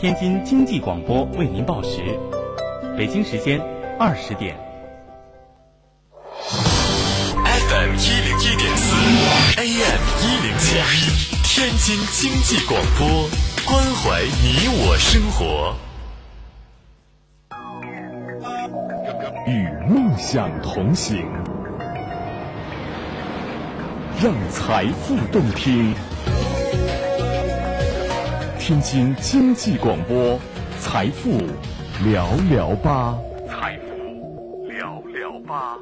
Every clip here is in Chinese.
天津经济广播为您报时，北京时间二十点。FM 一零一点四，AM 一零七一，天津经济广播，关怀你我生活。与梦想同行，让财富动听。天津经济广播，财富聊聊吧。财富聊聊吧。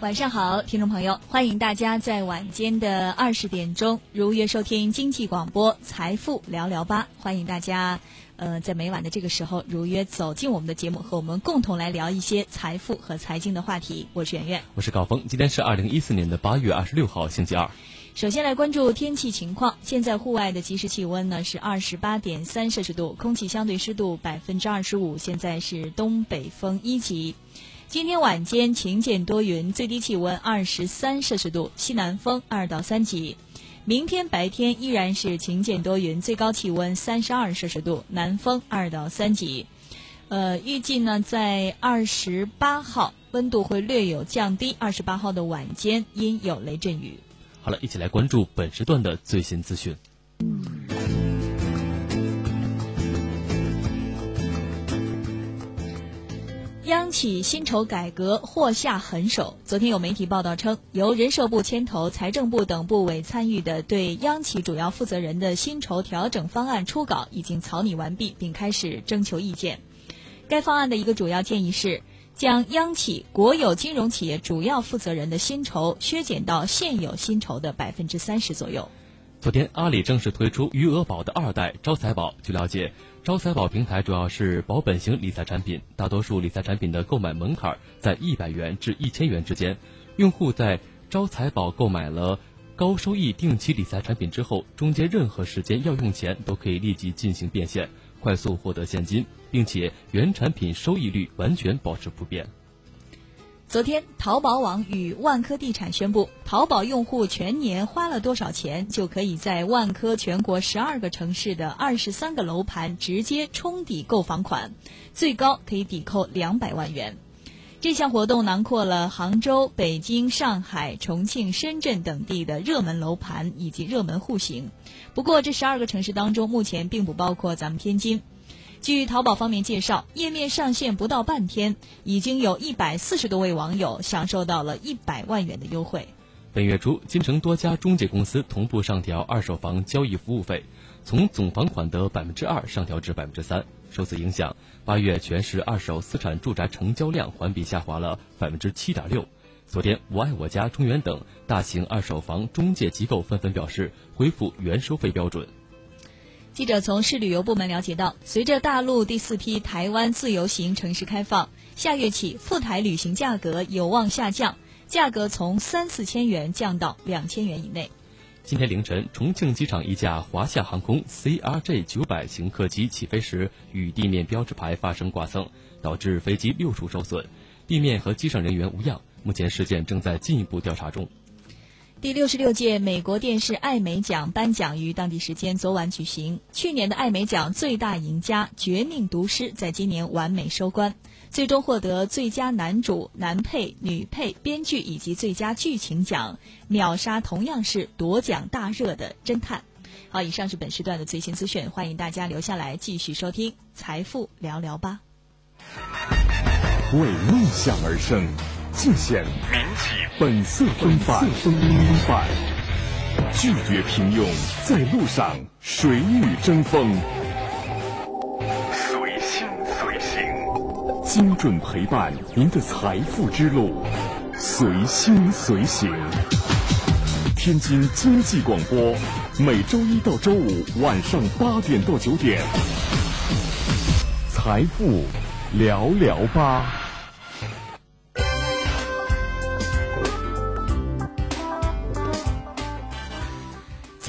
晚上好，听众朋友，欢迎大家在晚间的二十点钟如约收听经济广播《财富聊聊吧》。欢迎大家，呃，在每晚的这个时候如约走进我们的节目，和我们共同来聊一些财富和财经的话题。我是圆圆，我是高峰。今天是二零一四年的八月二十六号，星期二。首先来关注天气情况，现在户外的即时气温呢是二十八点三摄氏度，空气相对湿度百分之二十五，现在是东北风一级。今天晚间晴间多云，最低气温二十三摄氏度，西南风二到三级。明天白天依然是晴间多云，最高气温三十二摄氏度，南风二到三级。呃，预计呢在二十八号温度会略有降低，二十八号的晚间阴有雷阵雨。好了，一起来关注本时段的最新资讯。央企薪酬改革或下狠手。昨天有媒体报道称，由人社部牵头、财政部等部委参与的对央企主要负责人的薪酬调整方案初稿已经草拟完毕，并开始征求意见。该方案的一个主要建议是，将央企国有金融企业主要负责人的薪酬削减到现有薪酬的百分之三十左右。昨天，阿里正式推出余额宝的二代招财宝。据了解，招财宝平台主要是保本型理财产品，大多数理财产品的购买门槛在一百元至一千元之间。用户在招财宝购买了高收益定期理财产品之后，中间任何时间要用钱都可以立即进行变现，快速获得现金，并且原产品收益率完全保持不变。昨天，淘宝网与万科地产宣布，淘宝用户全年花了多少钱，就可以在万科全国十二个城市的二十三个楼盘直接冲抵购房款，最高可以抵扣两百万元。这项活动囊括了杭州、北京、上海、重庆、深圳等地的热门楼盘以及热门户型。不过，这十二个城市当中，目前并不包括咱们天津。据淘宝方面介绍，页面上线不到半天，已经有一百四十多位网友享受到了一百万元的优惠。本月初，京城多家中介公司同步上调二手房交易服务费，从总房款的百分之二上调至百分之三。受此影响，八月全市二手私产住宅成交量环比下滑了百分之七点六。昨天，我爱我家、中原等大型二手房中介机构纷纷表示恢复原收费标准。记者从市旅游部门了解到，随着大陆第四批台湾自由行城市开放，下月起赴台旅行价格有望下降，价格从三四千元降到两千元以内。今天凌晨，重庆机场一架华夏航空 CRJ 九百型客机起飞时与地面标志牌发生刮蹭，导致飞机六处受损，地面和机上人员无恙。目前事件正在进一步调查中。第六十六届美国电视艾美奖颁奖于当地时间昨晚举行。去年的艾美奖最大赢家《绝命毒师》在今年完美收官，最终获得最佳男主、男配、女配、编剧以及最佳剧情奖，秒杀同样是夺奖大热的《侦探》。好，以上是本时段的最新资讯，欢迎大家留下来继续收听《财富聊聊吧》。为梦想而生。尽显民企本色风范，拒绝平庸，在路上谁与争锋？随心随行，精准陪伴您的财富之路，随心随行。天津经济广播，每周一到周五晚上八点到九点，财富聊聊吧。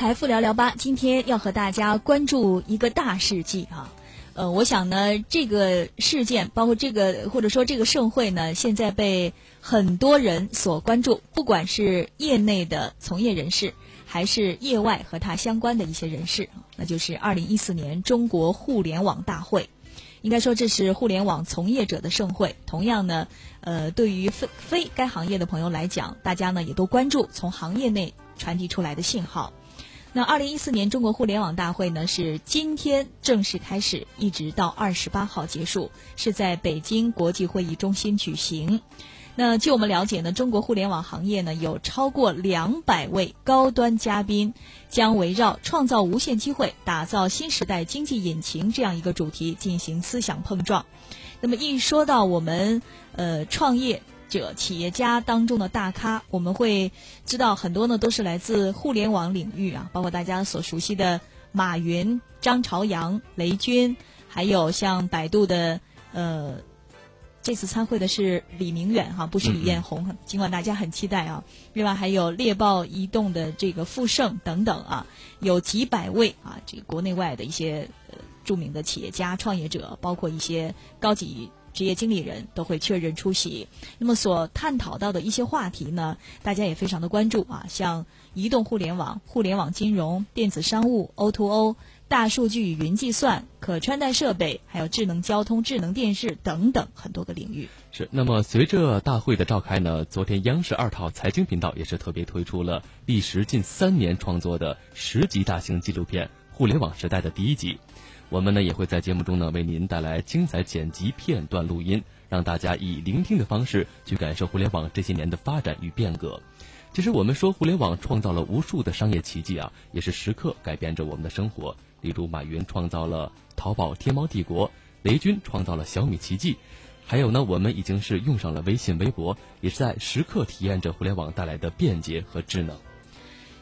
财富聊聊吧，今天要和大家关注一个大事记啊！呃，我想呢，这个事件，包括这个或者说这个盛会呢，现在被很多人所关注，不管是业内的从业人士，还是业外和他相关的一些人士，那就是二零一四年中国互联网大会。应该说，这是互联网从业者的盛会。同样呢，呃，对于非非该行业的朋友来讲，大家呢也都关注从行业内传递出来的信号。那二零一四年中国互联网大会呢，是今天正式开始，一直到二十八号结束，是在北京国际会议中心举行。那据我们了解呢，中国互联网行业呢有超过两百位高端嘉宾，将围绕创造无限机会、打造新时代经济引擎这样一个主题进行思想碰撞。那么一说到我们呃创业。者企业家当中的大咖，我们会知道很多呢，都是来自互联网领域啊，包括大家所熟悉的马云、张朝阳、雷军，还有像百度的呃，这次参会的是李明远哈，不是李彦宏，尽管大家很期待啊。另外还有猎豹移动的这个傅盛等等啊，有几百位啊，这个国内外的一些呃著名的企业家、创业者，包括一些高级。职业经理人都会确认出席。那么所探讨到的一些话题呢，大家也非常的关注啊，像移动互联网、互联网金融、电子商务、O2O、大数据与云计算、可穿戴设备，还有智能交通、智能电视等等很多个领域。是。那么随着大会的召开呢，昨天央视二套财经频道也是特别推出了历时近三年创作的十集大型纪录片《互联网时代》的第一集。我们呢也会在节目中呢为您带来精彩剪辑片段录音，让大家以聆听的方式去感受互联网这些年的发展与变革。其实我们说互联网创造了无数的商业奇迹啊，也是时刻改变着我们的生活。例如马云创造了淘宝天猫帝国，雷军创造了小米奇迹，还有呢我们已经是用上了微信微博，也是在时刻体验着互联网带来的便捷和智能。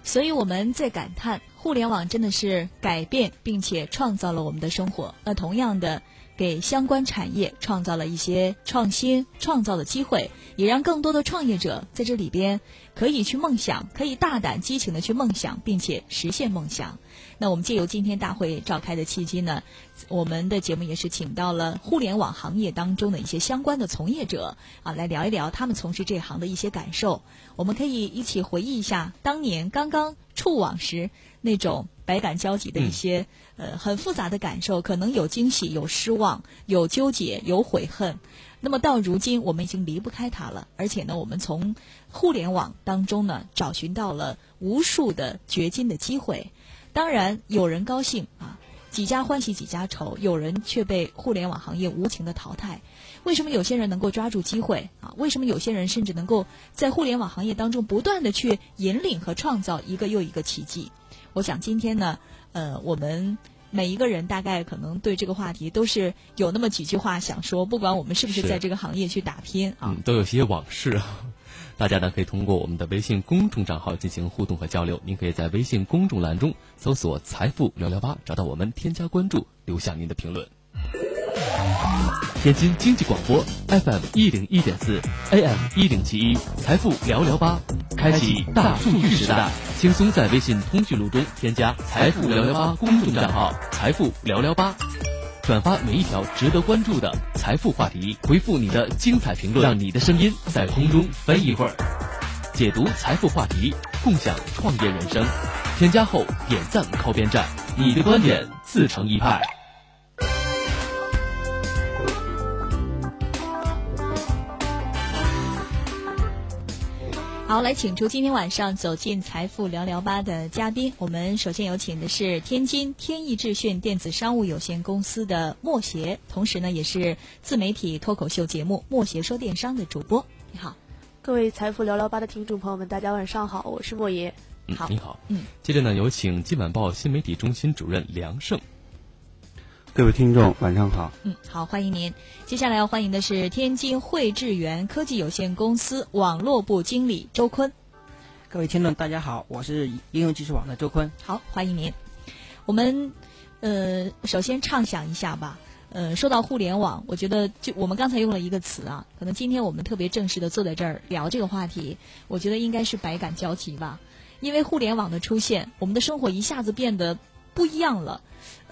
所以我们在感叹，互联网真的是改变并且创造了我们的生活。那同样的。给相关产业创造了一些创新创造的机会，也让更多的创业者在这里边可以去梦想，可以大胆激情的去梦想，并且实现梦想。那我们借由今天大会召开的契机呢，我们的节目也是请到了互联网行业当中的一些相关的从业者啊，来聊一聊他们从事这行的一些感受。我们可以一起回忆一下当年刚刚触网时那种。百感交集的一些呃很复杂的感受，可能有惊喜，有失望，有纠结，有悔恨。那么到如今，我们已经离不开它了。而且呢，我们从互联网当中呢，找寻到了无数的掘金的机会。当然，有人高兴啊，几家欢喜几家愁；有人却被互联网行业无情的淘汰。为什么有些人能够抓住机会啊？为什么有些人甚至能够在互联网行业当中不断的去引领和创造一个又一个奇迹？我想今天呢，呃，我们每一个人大概可能对这个话题都是有那么几句话想说，不管我们是不是在这个行业去打拼啊，都有些往事。大家呢可以通过我们的微信公众账号进行互动和交流。您可以在微信公众栏中搜索“财富聊聊吧”，找到我们，添加关注，留下您的评论。天津经济广播 FM 一零一点四，AM 一零七一，财富聊聊吧，开启大数据时代，轻松在微信通讯录中添加“财富聊聊吧”公众账号，财富聊聊吧，转发每一条值得关注的财富话题，回复你的精彩评论，让你的声音在空中飞一会儿，解读财富话题，共享创业人生。添加后点赞靠边站，你的观点自成一派。好，来请出今天晚上走进财富聊聊吧的嘉宾。我们首先有请的是天津天意智讯电子商务有限公司的莫邪，同时呢也是自媒体脱口秀节目《莫邪说电商》的主播。你好，各位财富聊聊吧的听众朋友们，大家晚上好，我是莫邪。好，你好。嗯，接着呢有请今晚报新媒体中心主任梁胜。各位听众，晚上好。嗯，好，欢迎您。接下来要欢迎的是天津汇智源科技有限公司网络部经理周坤。各位听众，大家好，我是应用技术网的周坤。好，欢迎您。我们呃，首先畅想一下吧。呃，说到互联网，我觉得就我们刚才用了一个词啊，可能今天我们特别正式的坐在这儿聊这个话题，我觉得应该是百感交集吧。因为互联网的出现，我们的生活一下子变得。不一样了。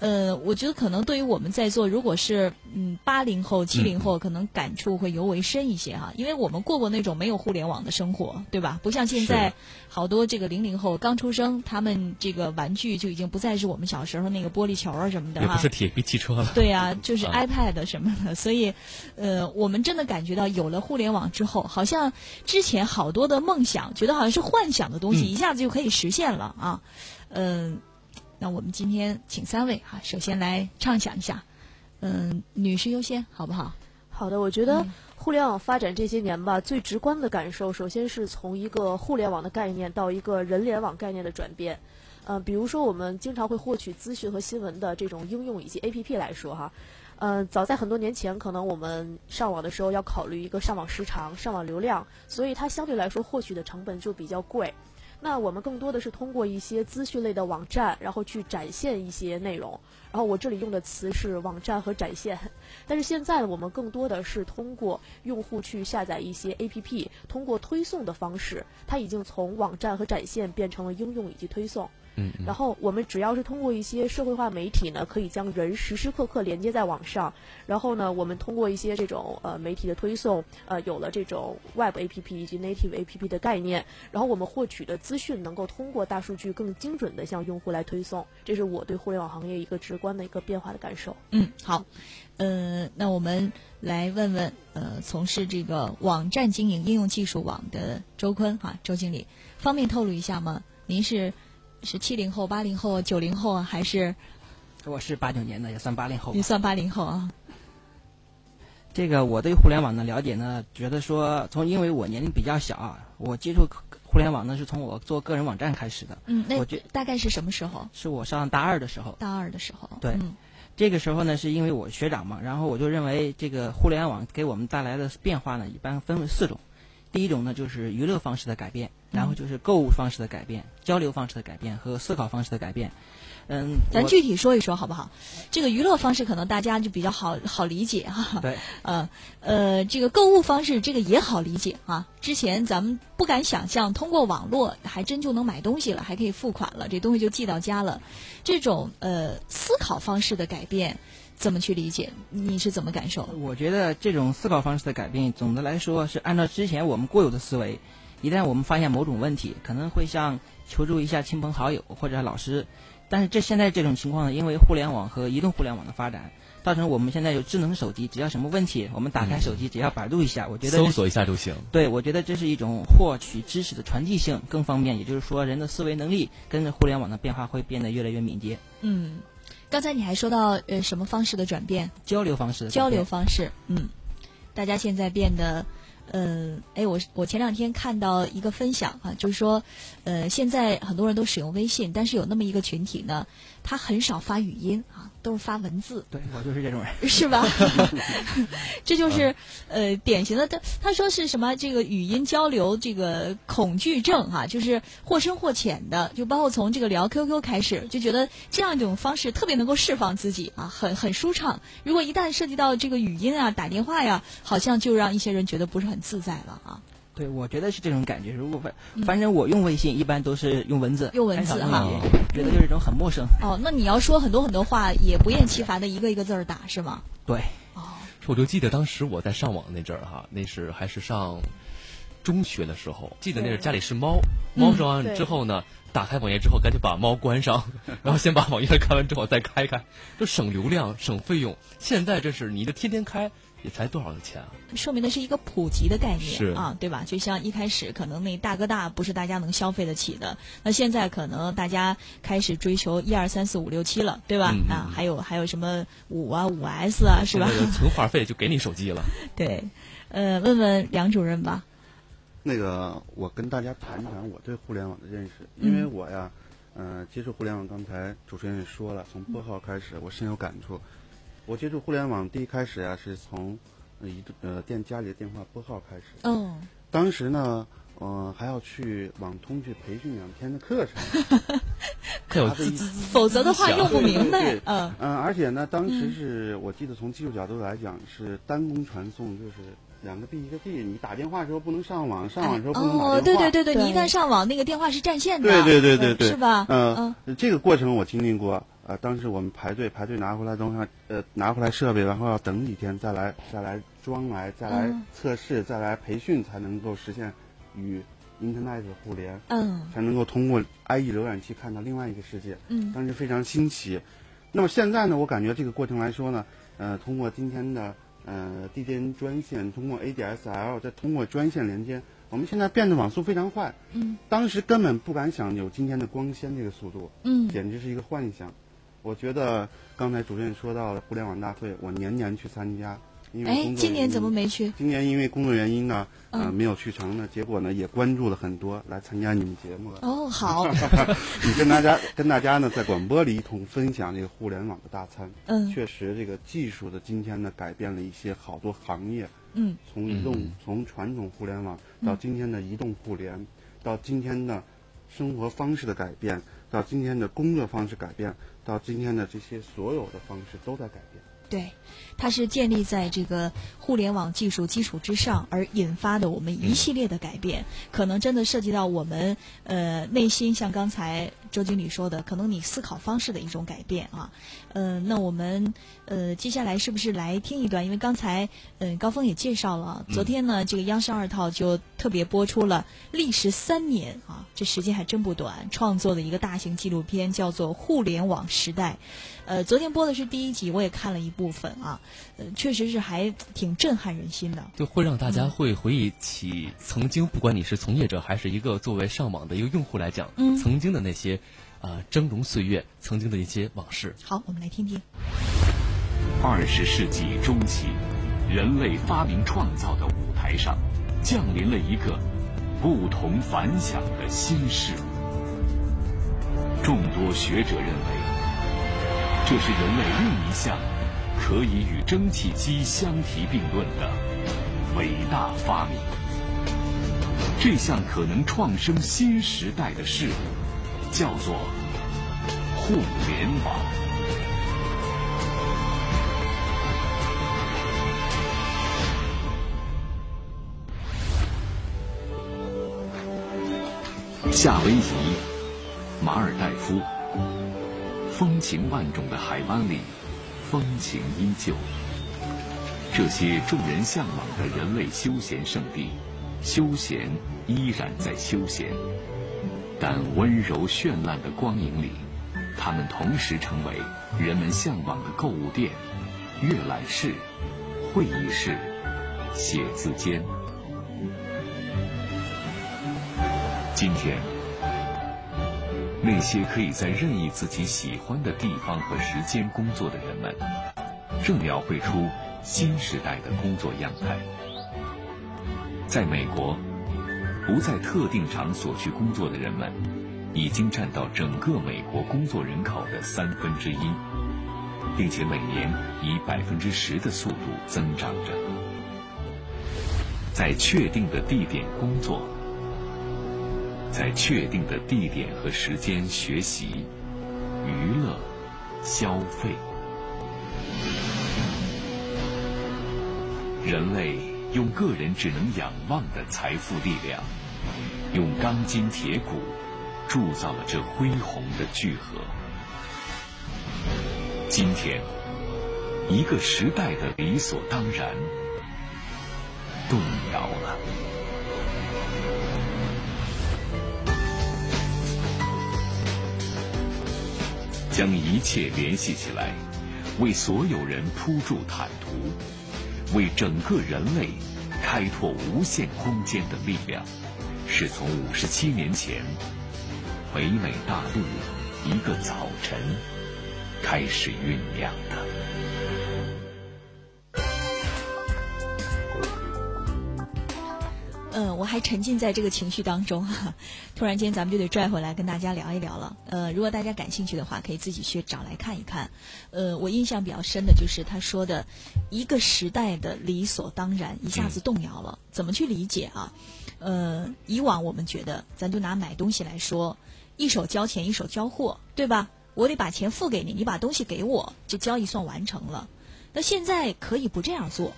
呃，我觉得可能对于我们在座，如果是嗯八零后、七零后，可能感触会尤为深一些哈，因为我们过过那种没有互联网的生活，对吧？不像现在好多这个零零后刚出生，他们这个玩具就已经不再是我们小时候那个玻璃球啊什么的哈，也不是铁皮汽车了。对呀，就是 iPad 什么的，所以呃，我们真的感觉到有了互联网之后，好像之前好多的梦想，觉得好像是幻想的东西，一下子就可以实现了啊，嗯。那我们今天请三位哈，首先来畅想一下，嗯，女士优先，好不好？好的，我觉得互联网发展这些年吧，最直观的感受，首先是从一个互联网的概念到一个人联网概念的转变。嗯，比如说我们经常会获取资讯和新闻的这种应用以及 APP 来说哈，嗯，早在很多年前，可能我们上网的时候要考虑一个上网时长、上网流量，所以它相对来说获取的成本就比较贵。那我们更多的是通过一些资讯类的网站，然后去展现一些内容。然后我这里用的词是网站和展现。但是现在，我们更多的是通过用户去下载一些 APP，通过推送的方式，它已经从网站和展现变成了应用以及推送。嗯，然后我们只要是通过一些社会化媒体呢，可以将人时时刻刻连接在网上。然后呢，我们通过一些这种呃媒体的推送，呃，有了这种 Web APP 以及 Native APP 的概念。然后我们获取的资讯能够通过大数据更精准的向用户来推送。这是我对互联网行业一个直观的一个变化的感受。嗯，好，呃，那我们来问问呃，从事这个网站经营应用技术网的周坤哈，周经理，方便透露一下吗？您是？是七零后、八零后、九零后啊，还是？我是八九年的，也算八零后。你算八零后啊？这个我对互联网的了解呢，觉得说从因为我年龄比较小啊，我接触互联网呢是从我做个人网站开始的。嗯，那我觉大概是什么时候？是我上大二的时候。大二的时候。对，这个时候呢，是因为我学长嘛，然后我就认为这个互联网给我们带来的变化呢，一般分为四种。第一种呢，就是娱乐方式的改变，然后就是购物方式的改变、交流方式的改变和思考方式的改变。嗯，咱具体说一说好不好？这个娱乐方式可能大家就比较好好理解哈。对。呃呃，这个购物方式这个也好理解啊。之前咱们不敢想象，通过网络还真就能买东西了，还可以付款了，这东西就寄到家了。这种呃思考方式的改变。怎么去理解？你是怎么感受？我觉得这种思考方式的改变，总的来说是按照之前我们固有的思维。一旦我们发现某种问题，可能会向求助一下亲朋好友或者老师。但是这现在这种情况呢，因为互联网和移动互联网的发展，造成我们现在有智能手机，只要什么问题，我们打开手机，只要百度一下，我觉得搜索一下就行。对，我觉得这是一种获取知识的传递性更方便。也就是说，人的思维能力跟着互联网的变化会变得越来越敏捷。嗯。刚才你还说到呃什么方式的转变？交流方式。交流方式，嗯，大家现在变得，嗯，哎，我我前两天看到一个分享啊，就是说，呃，现在很多人都使用微信，但是有那么一个群体呢，他很少发语音啊。都是发文字，对我就是这种人，是吧？这就是呃典型的他他说是什么？这个语音交流这个恐惧症哈，就是或深或浅的，就包括从这个聊 QQ 开始，就觉得这样一种方式特别能够释放自己啊，很很舒畅。如果一旦涉及到这个语音啊、打电话呀，好像就让一些人觉得不是很自在了啊。对，我觉得是这种感觉。如果反反正我用微信一般都是用文字，用文字哈，觉得就是一种很陌生。哦，那你要说很多很多话，也不厌其烦的一个一个字儿打是吗？对。哦。我就记得当时我在上网那阵儿哈，那是还是上中学的时候，记得那是家里是猫，猫上完之后呢，打开网页之后赶紧把猫关上，然后先把网页看完之后再开开，就省流量省费用。现在这是你的天天开。也才多少的钱啊？说明的是一个普及的概念，是啊，对吧？就像一开始可能那大哥大不是大家能消费得起的，那现在可能大家开始追求一二三四五六七了，对吧？啊，还有还有什么五啊五 S 啊，是吧？存话费就给你手机了。对，呃，问问梁主任吧。那个，我跟大家谈一谈我对互联网的认识，因为我呀，嗯，接触互联网，刚才主持人也说了，从拨号开始，我深有感触。我接触互联网第一开始呀，是从一呃电家里的电话拨号开始。嗯。当时呢，嗯，还要去网通去培训两天的课程。否则的话用不明白。嗯。嗯，而且呢，当时是我记得从技术角度来讲是单工传送，就是。两个 B 一个 D，你打电话的时候不能上网，上网的时候不能打电话。哦，对对对对，你一旦上网，那个电话是占线的。对对对对对，是吧？嗯，这个过程我经历过。呃，当时我们排队排队拿回来东西，呃，拿回来设备，然后要等几天再来再来装来再来测试再来培训，才能够实现与 Internet 互联，嗯，才能够通过 IE 浏览器看到另外一个世界，嗯，当时非常新奇。那么现在呢，我感觉这个过程来说呢，呃，通过今天的呃 DDN 专线，通过 ADSL，再通过专线连接，我们现在变得网速非常快，嗯，当时根本不敢想有今天的光纤这个速度，嗯，简直是一个幻想。我觉得刚才主任说到了互联网大会，我年年去参加。因为哎，今年怎么没去？今年因为工作原因呢，呃，没有去成呢。结果呢，也关注了很多来参加你们节目了。哦，好。你跟大家跟大家呢，在广播里一同分享这个互联网的大餐。嗯。确实，这个技术的今天呢，改变了一些好多行业。嗯。从移动，从传统互联网到今天的移动互联，到今天的生活方式的改变，到今天的工作方式改变，到今天的这些所有的方式都在改变。对，它是建立在这个互联网技术基础之上而引发的我们一系列的改变，可能真的涉及到我们呃内心，像刚才周经理说的，可能你思考方式的一种改变啊。呃，那我们呃接下来是不是来听一段？因为刚才嗯高峰也介绍了，昨天呢这个央视二套就特别播出了历时三年啊，这时间还真不短，创作的一个大型纪录片叫做《互联网时代》。呃，昨天播的是第一集，我也看了一部分啊，呃，确实是还挺震撼人心的，就会让大家会回忆起曾经，不管你是从业者还是一个作为上网的一个用户来讲，嗯，曾经的那些啊峥嵘岁月，曾经的一些往事。好，我们来听听。二十世纪中期，人类发明创造的舞台上，降临了一个不同凡响的新事物。众多学者认为。这是人类另一项可以与蒸汽机相提并论的伟大发明。这项可能创生新时代的事物，叫做互联网。夏威夷，马尔代夫。风情万种的海湾里，风情依旧。这些众人向往的人类休闲胜地，休闲依然在休闲，但温柔绚烂的光影里，它们同时成为人们向往的购物店、阅览室、会议室、写字间。今天。那些可以在任意自己喜欢的地方和时间工作的人们，正描绘出新时代的工作样态。在美国，不在特定场所去工作的人们，已经占到整个美国工作人口的三分之一，并且每年以百分之十的速度增长着。在确定的地点工作。在确定的地点和时间学习、娱乐、消费，人类用个人只能仰望的财富力量，用钢筋铁骨铸造了这恢宏的聚合。今天，一个时代的理所当然动摇了。将一切联系起来，为所有人铺筑坦途，为整个人类开拓无限空间的力量，是从五十七年前北美大陆一个早晨开始酝酿的。嗯，我还沉浸在这个情绪当中哈，突然间咱们就得拽回来跟大家聊一聊了。呃，如果大家感兴趣的话，可以自己去找来看一看。呃，我印象比较深的就是他说的一个时代的理所当然一下子动摇了，怎么去理解啊？呃，以往我们觉得，咱就拿买东西来说，一手交钱一手交货，对吧？我得把钱付给你，你把东西给我，这交易算完成了。那现在可以不这样做。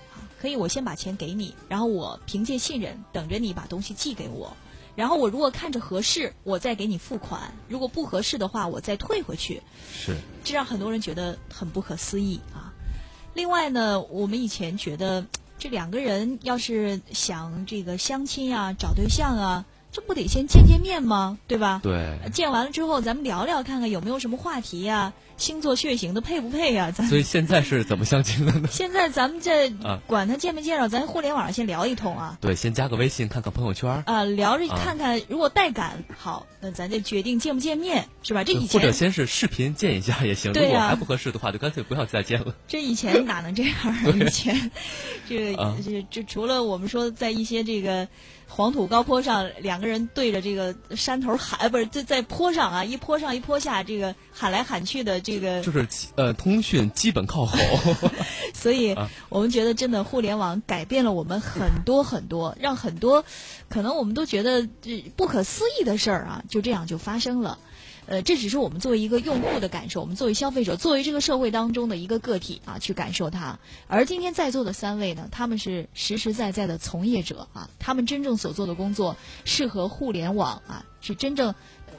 可以，我先把钱给你，然后我凭借信任等着你把东西寄给我，然后我如果看着合适，我再给你付款；如果不合适的话，我再退回去。是，这让很多人觉得很不可思议啊。另外呢，我们以前觉得这两个人要是想这个相亲啊、找对象啊。这不得先见见面吗？对吧？对。见完了之后，咱们聊聊，看看有没有什么话题呀？星座血型的配不配呀？咱所以现在是怎么相亲的呢？现在咱们这管他见没见着，咱互联网上先聊一通啊。对，先加个微信，看看朋友圈。啊，聊着看看，如果带感好，那咱就决定见不见面，是吧？这以前或者先是视频见一下也行。如果还不合适的话，就干脆不要再见了。这以前哪能这样？以 前这这这除了我们说在一些这个。黄土高坡上，两个人对着这个山头喊，不是在在坡上啊，一坡上一坡下，这个喊来喊去的，这个就是呃，通讯基本靠吼。所以 我们觉得，真的互联网改变了我们很多很多，让很多可能我们都觉得这不可思议的事儿啊，就这样就发生了。呃，这只是我们作为一个用户的感受，我们作为消费者，作为这个社会当中的一个个体啊，去感受它。而今天在座的三位呢，他们是实实在在的从业者啊，他们真正所做的工作是和互联网啊，是真正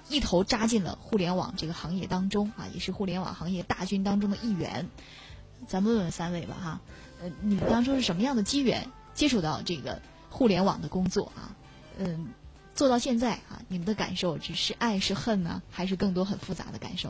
一头扎进了互联网这个行业当中啊，也是互联网行业大军当中的一员。咱们问问三位吧哈，呃，你们当初是什么样的机缘接触到这个互联网的工作啊？嗯。做到现在啊，你们的感受只是爱是恨呢，还是更多很复杂的感受？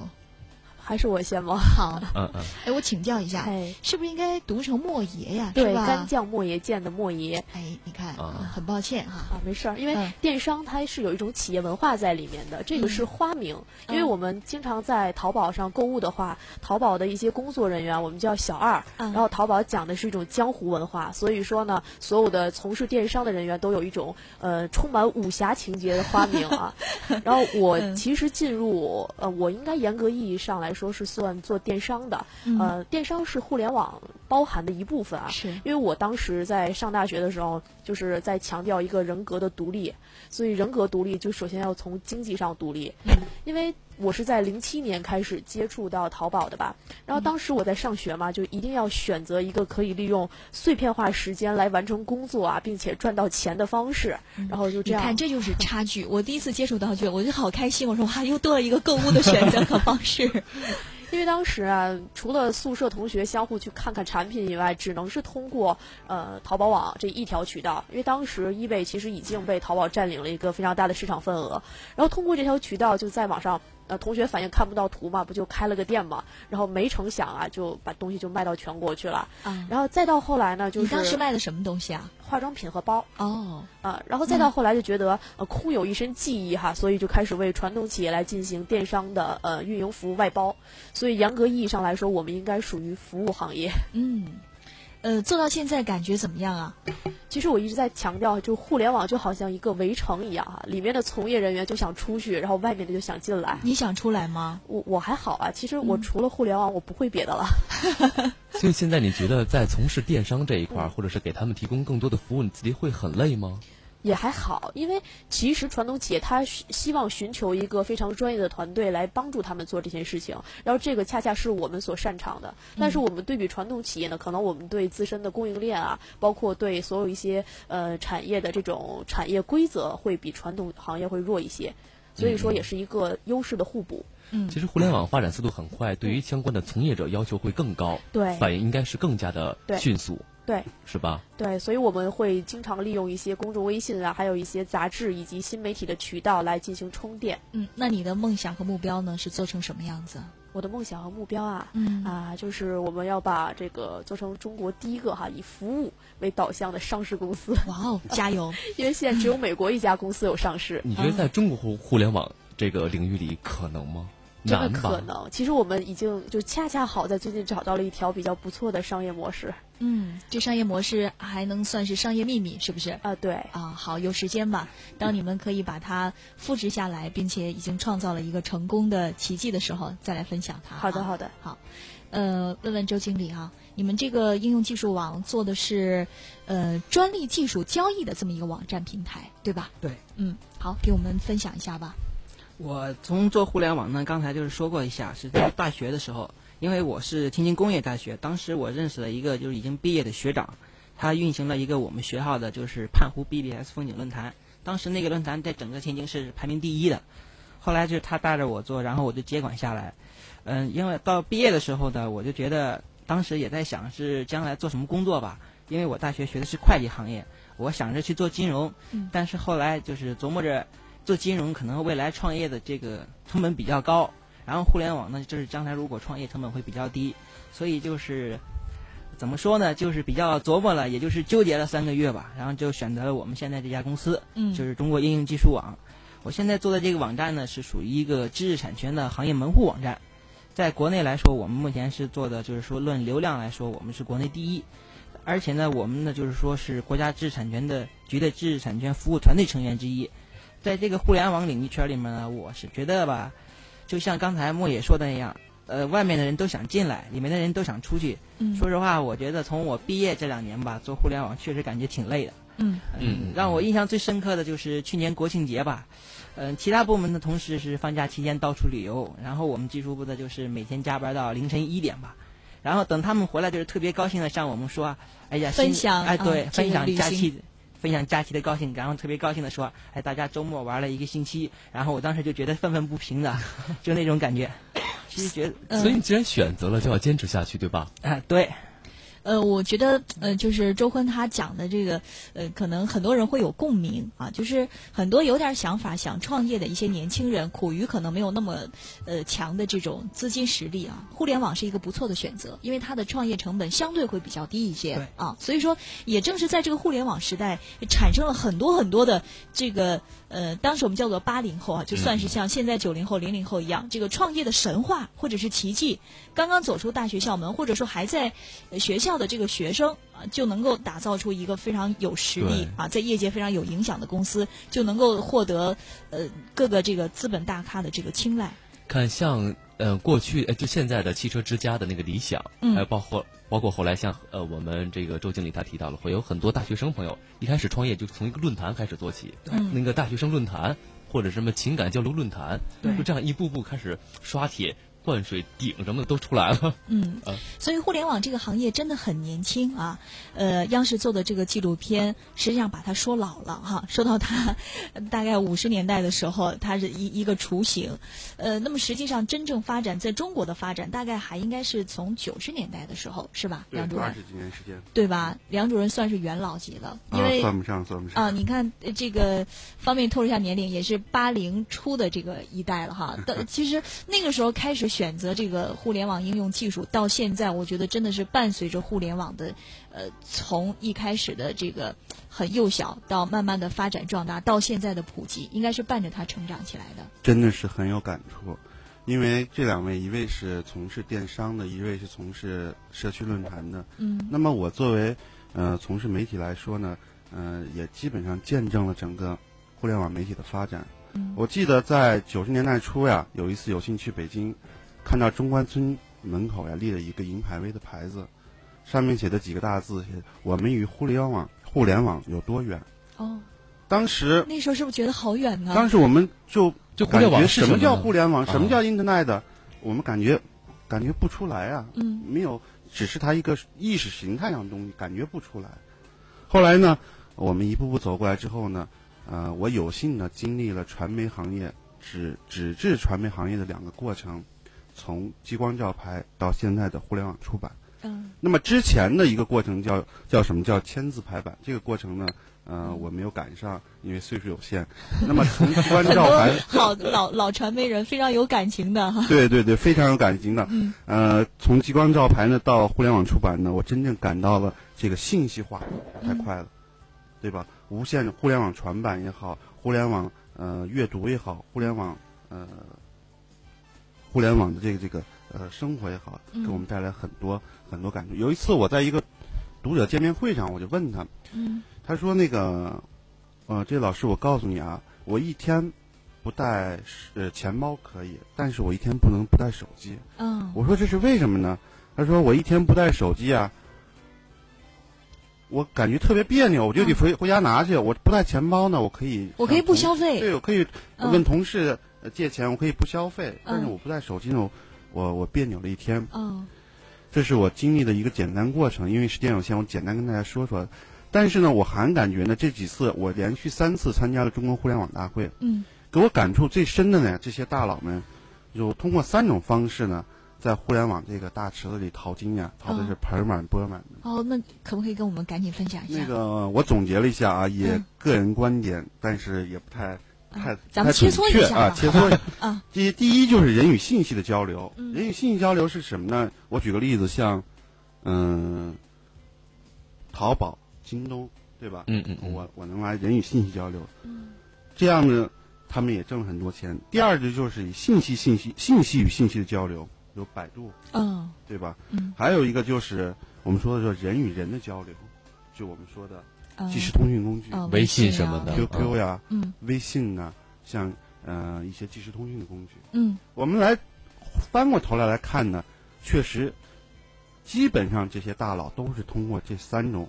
还是我先吗？好，嗯嗯。哎，我请教一下，哎，是不是应该读成莫爷呀？对，干将莫邪剑的莫邪。哎，你看，很抱歉哈。啊，没事儿，因为电商它是有一种企业文化在里面的，这个是花名。因为我们经常在淘宝上购物的话，淘宝的一些工作人员我们叫小二，然后淘宝讲的是一种江湖文化，所以说呢，所有的从事电商的人员都有一种呃充满武侠情节的花名啊。然后我其实进入呃，我应该严格意义上来。说是算做电商的，呃，电商是互联网包含的一部分啊。是，因为我当时在上大学的时候，就是在强调一个人格的独立，所以人格独立就首先要从经济上独立。嗯，因为。我是在零七年开始接触到淘宝的吧，然后当时我在上学嘛，就一定要选择一个可以利用碎片化时间来完成工作啊，并且赚到钱的方式，然后就这样。你看，这就是差距。我第一次接触到这，我就好开心。我说哇，又多了一个购物的选择和方式。因为当时啊，除了宿舍同学相互去看看产品以外，只能是通过呃淘宝网这一条渠道。因为当时易贝其实已经被淘宝占领了一个非常大的市场份额，然后通过这条渠道就在网上。呃，同学反映看不到图嘛，不就开了个店嘛？然后没成想啊，就把东西就卖到全国去了。啊，然后再到后来呢，就是当时卖的什么东西啊？化妆品和包。哦，啊，然后再到后来就觉得呃空有一身技艺哈，所以就开始为传统企业来进行电商的呃运营服务外包。所以严格意义上来说，我们应该属于服务行业。嗯。呃，做到现在感觉怎么样啊？其实我一直在强调，就互联网就好像一个围城一样哈，里面的从业人员就想出去，然后外面的就想进来。你想出来吗？我我还好啊，其实我除了互联网，我不会别的了。所以现在你觉得在从事电商这一块，或者是给他们提供更多的服务，你自己会很累吗？也还好，因为其实传统企业它希望寻求一个非常专业的团队来帮助他们做这件事情，然后这个恰恰是我们所擅长的。但是我们对比传统企业呢，可能我们对自身的供应链啊，包括对所有一些呃产业的这种产业规则，会比传统行业会弱一些，所以说也是一个优势的互补。嗯，其实互联网发展速度很快，对于相关的从业者要求会更高，对，反应应该是更加的迅速。对，是吧？对，所以我们会经常利用一些公众微信啊，还有一些杂志以及新媒体的渠道来进行充电。嗯，那你的梦想和目标呢？是做成什么样子？我的梦想和目标啊，嗯啊，就是我们要把这个做成中国第一个哈以服务为导向的上市公司。哇哦，加油！因为现在只有美国一家公司有上市。你觉得在中国互互联网这个领域里可能吗？真的可能，其实我们已经就恰恰好在最近找到了一条比较不错的商业模式。嗯，这商业模式还能算是商业秘密，是不是？啊，对。啊，好，有时间吧。当你们可以把它复制下来，并且已经创造了一个成功的奇迹的时候，再来分享它。好的，好的，好。呃，问问周经理啊，你们这个应用技术网做的是呃专利技术交易的这么一个网站平台，对吧？对。嗯，好，给我们分享一下吧。我从做互联网呢，刚才就是说过一下，是在大学的时候，因为我是天津工业大学，当时我认识了一个就是已经毕业的学长，他运行了一个我们学校的就是畔湖 BBS 风景论坛，当时那个论坛在整个天津市排名第一的。后来就是他带着我做，然后我就接管下来。嗯，因为到毕业的时候呢，我就觉得当时也在想是将来做什么工作吧。因为我大学学的是会计行业，我想着去做金融。嗯。但是后来就是琢磨着做金融可能未来创业的这个成本比较高，然后互联网呢就是将来如果创业成本会比较低，所以就是怎么说呢，就是比较琢磨了，也就是纠结了三个月吧，然后就选择了我们现在这家公司，嗯，就是中国应用技术网。我现在做的这个网站呢，是属于一个知识产权的行业门户网站，在国内来说，我们目前是做的，就是说论流量来说，我们是国内第一，而且呢，我们呢就是说是国家知识产权的局的知识产权服务团队成员之一，在这个互联网领域圈里面呢，我是觉得吧，就像刚才莫野说的那样，呃，外面的人都想进来，里面的人都想出去。说实话，我觉得从我毕业这两年吧，做互联网确实感觉挺累的。嗯嗯，让我印象最深刻的就是去年国庆节吧。嗯，其他部门的同事是放假期间到处旅游，然后我们技术部的就是每天加班到凌晨一点吧，然后等他们回来就是特别高兴的向我们说：“哎呀，分享哎对，分享假期，分享假期的高兴。”然后特别高兴的说：“哎，大家周末玩了一个星期。”然后我当时就觉得愤愤不平的，就那种感觉。其实觉得，所以你既然选择了，就要坚持下去，对吧？啊，对。呃，我觉得呃，就是周坤他讲的这个，呃，可能很多人会有共鸣啊，就是很多有点想法想创业的一些年轻人，苦于可能没有那么呃强的这种资金实力啊。互联网是一个不错的选择，因为它的创业成本相对会比较低一些啊。所以说，也正是在这个互联网时代，产生了很多很多的这个呃，当时我们叫做八零后啊，就算是像现在九零后、零零后一样，这个创业的神话或者是奇迹，刚刚走出大学校门，或者说还在学校。的这个学生啊，就能够打造出一个非常有实力啊，在业界非常有影响的公司，就能够获得呃各个这个资本大咖的这个青睐。看像呃过去呃就现在的汽车之家的那个理想，还有包括包括后来像呃我们这个周经理他提到了，会有很多大学生朋友一开始创业就从一个论坛开始做起，那个大学生论坛或者什么情感交流论坛，就这样一步步开始刷帖。灌水顶什么的都出来了。嗯，所以互联网这个行业真的很年轻啊。呃，央视做的这个纪录片，实际上把它说老了哈。说到它大概五十年代的时候，它是一一个雏形。呃，那么实际上真正发展在中国的发展，大概还应该是从九十年代的时候，是吧？梁主任，二十几年时间，对吧？梁主任算是元老级了，因为算不上，算不上啊。你看这个方便透露一下年龄，也是八零初的这个一代了哈。其实那个时候开始。选择这个互联网应用技术，到现在我觉得真的是伴随着互联网的，呃，从一开始的这个很幼小，到慢慢的发展壮大，到现在的普及，应该是伴着它成长起来的。真的是很有感触，因为这两位，一位是从事电商的，一位是从事社区论坛的。嗯。那么我作为呃从事媒体来说呢，嗯，也基本上见证了整个互联网媒体的发展。嗯。我记得在九十年代初呀，有一次有幸去北京。看到中关村门口呀立了一个银牌威的牌子，上面写的几个大字写“我们与互联网互联网有多远”。哦，当时那时候是不是觉得好远呢？当时我们就就感觉什么叫互联网，什么叫 Internet，我们感觉感觉不出来啊。嗯，没有，只是它一个意识形态上的东西，感觉不出来。后来呢，我们一步步走过来之后呢，呃，我有幸呢经历了传媒行业纸纸质传媒行业的两个过程。从激光照排到现在的互联网出版，嗯，那么之前的一个过程叫叫什么叫签字排版？这个过程呢，呃，我没有赶上，因为岁数有限。那么从激光照排，好老老传媒人非常有感情的哈。对对对，非常有感情的。嗯，呃，从激光照排呢到互联网出版呢，我真正感到了这个信息化太快了，对吧？无线互联网传版也好，互联网呃阅读也好，互联网呃。互联网的这个这个呃生活也好，给我们带来很多很多感触。有一次我在一个读者见面会上，我就问他，他说那个呃，这老师我告诉你啊，我一天不带呃钱包可以，但是我一天不能不带手机。嗯，我说这是为什么呢？他说我一天不带手机啊，我感觉特别别扭，我就得回回家拿去。我不带钱包呢，我可以我可以不消费，对，我可以问同事。借钱我可以不消费，但是我不带手机呢，我我别扭了一天。嗯，这是我经历的一个简单过程。因为时间有限，我简单跟大家说说。但是呢，我还感觉呢，这几次我连续三次参加了中国互联网大会，嗯，给我感触最深的呢，这些大佬们，有通过三种方式呢，在互联网这个大池子里淘金呀，淘的是盆满钵满的。哦，那可不可以跟我们赶紧分享一下？那个我总结了一下啊，也嗯个人观点，但是也不太太咱们切磋一下确啊，切磋。啊，第第一就是人与信息的交流，嗯人与信息交流是什么呢？我举个例子，像嗯，淘宝、京东，对吧？嗯嗯嗯我我能来人与信息交流，嗯这样呢，他们也挣了很多钱。第二个就是以信息、信息、信息与信息的交流，有百度，嗯对吧？嗯还有一个就是我们说的说人与人的交流，就我们说的嗯，即时通讯工具、呃微信什么的。QQ 呀、嗯。微信啊，像呃一些即时通讯的工具。嗯。我们来翻过头来来看呢，确实，基本上这些大佬都是通过这三种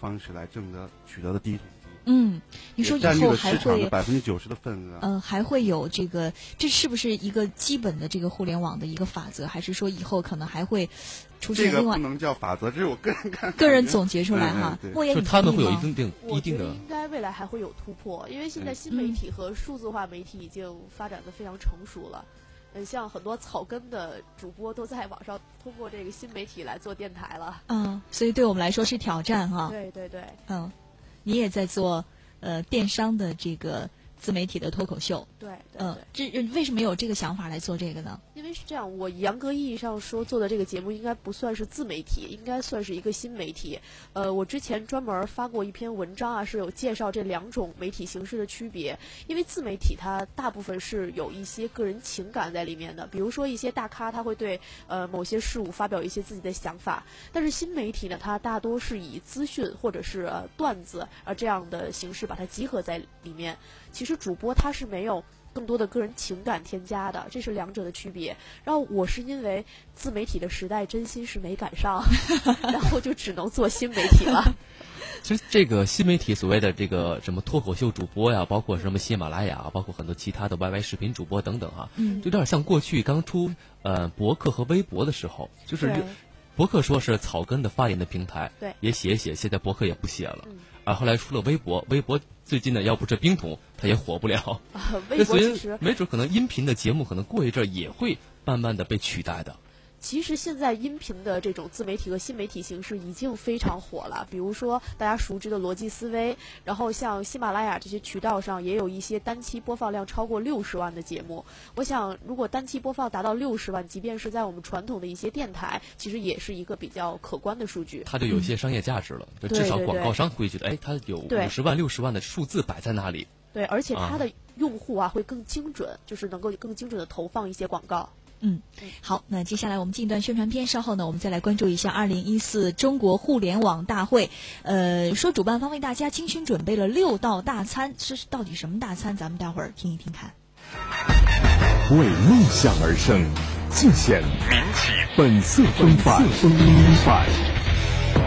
方式来挣得取得的第一桶金。嗯，你说以后还了市场的会百分之九十的份额。呃还会有这个，这是不是一个基本的这个互联网的一个法则？还是说以后可能还会出现另外个不能叫法则，这是我个人看。个人总结出来嗯嗯哈？对莫言，就他们会有一定定我觉得一定的应该未来还会有突破，因为现在新媒体和数字化媒体已经发展的非常成熟了。嗯，像很多草根的主播都在网上通过这个新媒体来做电台了。嗯，所以对我们来说是挑战哈。对对对，嗯，你也在做呃电商的这个自媒体的脱口秀。对对这为什么有这个想法来做这个呢？因为是这样，我严格意义上说做的这个节目应该不算是自媒体，应该算是一个新媒体。呃，我之前专门发过一篇文章啊，是有介绍这两种媒体形式的区别。因为自媒体它大部分是有一些个人情感在里面的，比如说一些大咖他会对呃某些事物发表一些自己的想法，但是新媒体呢，它大多是以资讯或者是、呃、段子啊、呃、这样的形式把它集合在里面。其实主播他是没有。更多的个人情感添加的，这是两者的区别。然后我是因为自媒体的时代真心是没赶上，然后就只能做新媒体了。其实这个新媒体所谓的这个什么脱口秀主播呀，包括什么喜马拉雅，包括很多其他的 YY 视频主播等等啊，嗯就有点像过去刚出呃博客和微博的时候，就是博客说是草根的发言的平台，对也写一写，现在博客也不写了，嗯啊，后来出了微博，微博最近呢要不是冰桶，它也火不了，啊，微那所以博其实没准可能音频的节目可能过一阵也会慢慢的被取代的。其实现在音频的这种自媒体和新媒体形式已经非常火了，比如说大家熟知的逻辑思维，然后像喜马拉雅这些渠道上也有一些单期播放量超过六十万的节目。我想，如果单期播放达到六十万，即便是在我们传统的一些电台，其实也是一个比较可观的数据。它就有一些商业价值了，至少广告商会觉得，哎，它有五十万、六十万的数字摆在那里。对，而且它啊的用户啊会更精准，就是能够更精准的投放一些广告。嗯，好，那接下来我们进一段宣传片，稍后呢，我们再来关注一下二零一四中国互联网大会。呃，说主办方为大家精心准备了六道大餐，这是到底什么大餐？咱们待会儿听一听看。为梦想而生，尽显民企本色风范，风范，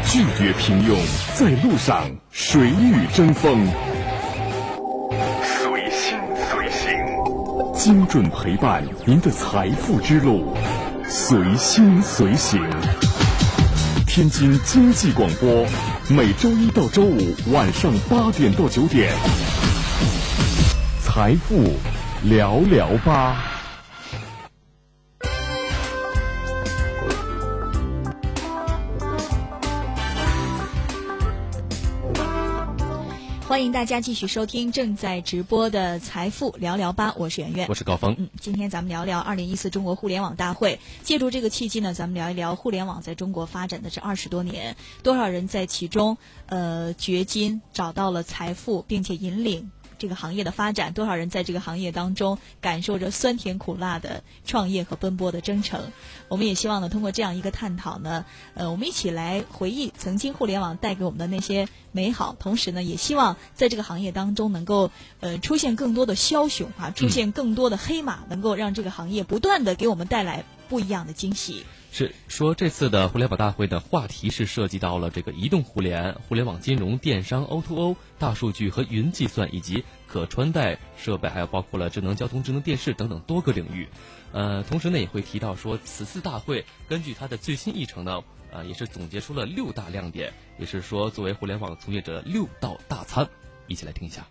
拒绝平庸，在路上谁与争锋？精准陪伴您的财富之路，随心随行。天津经济广播，每周一到周五晚上八点到九点，财富聊聊吧。欢迎大家继续收听正在直播的《财富聊聊吧》，我是圆圆我。是高峰，嗯，今天咱们聊聊二零一四中国互联网大会。借助这个契机呢，咱们聊一聊互联网在中国发展的这二十多年，多少人在其中呃掘金，找到了财富，并且引领这个行业的发展；多少人在这个行业当中感受着酸甜苦辣的创业和奔波的征程。我们也希望呢，通过这样一个探讨呢，呃，我们一起来回忆曾经互联网带给我们的那些美好，同时呢，也希望在这个行业当中能够呃出现更多的枭雄啊，出现更多的黑马，能够让这个行业不断的给我们带来不一样的惊喜。是说这次的互联网大会的话题是涉及到了这个移动互联、互联网金融、电商、O2O、大数据和云计算以及可穿戴设备，还有包括了智能交通、智能电视等等多个领域。呃，同时呢也会提到说，此次大会根据它的最新议程呢，呃。也是总结出了六大亮点，也是说作为互联网从业者六道大餐，一起来听一下。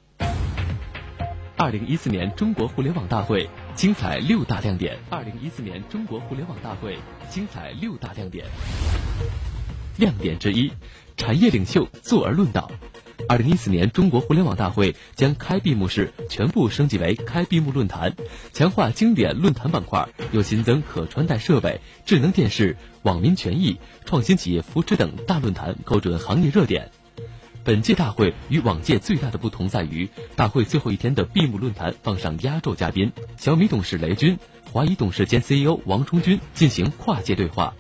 二零一四年中国互联网大会精彩六大亮点。二零一四年中国互联网大会精彩六大亮点。亮点之一，产业领袖坐而论道。二零一四年中国互联网大会将开闭幕式全部升级为开闭幕论坛，强化经典论坛板块，又新增可穿戴设备、智能电视、网民权益、创新企业扶持等大论坛，构准行业热点。本届大会与往届最大的不同在于，大会最后一天的闭幕论坛放上压轴嘉宾，小米董事雷军、华谊董事兼 CEO 王冲军进行跨界对话，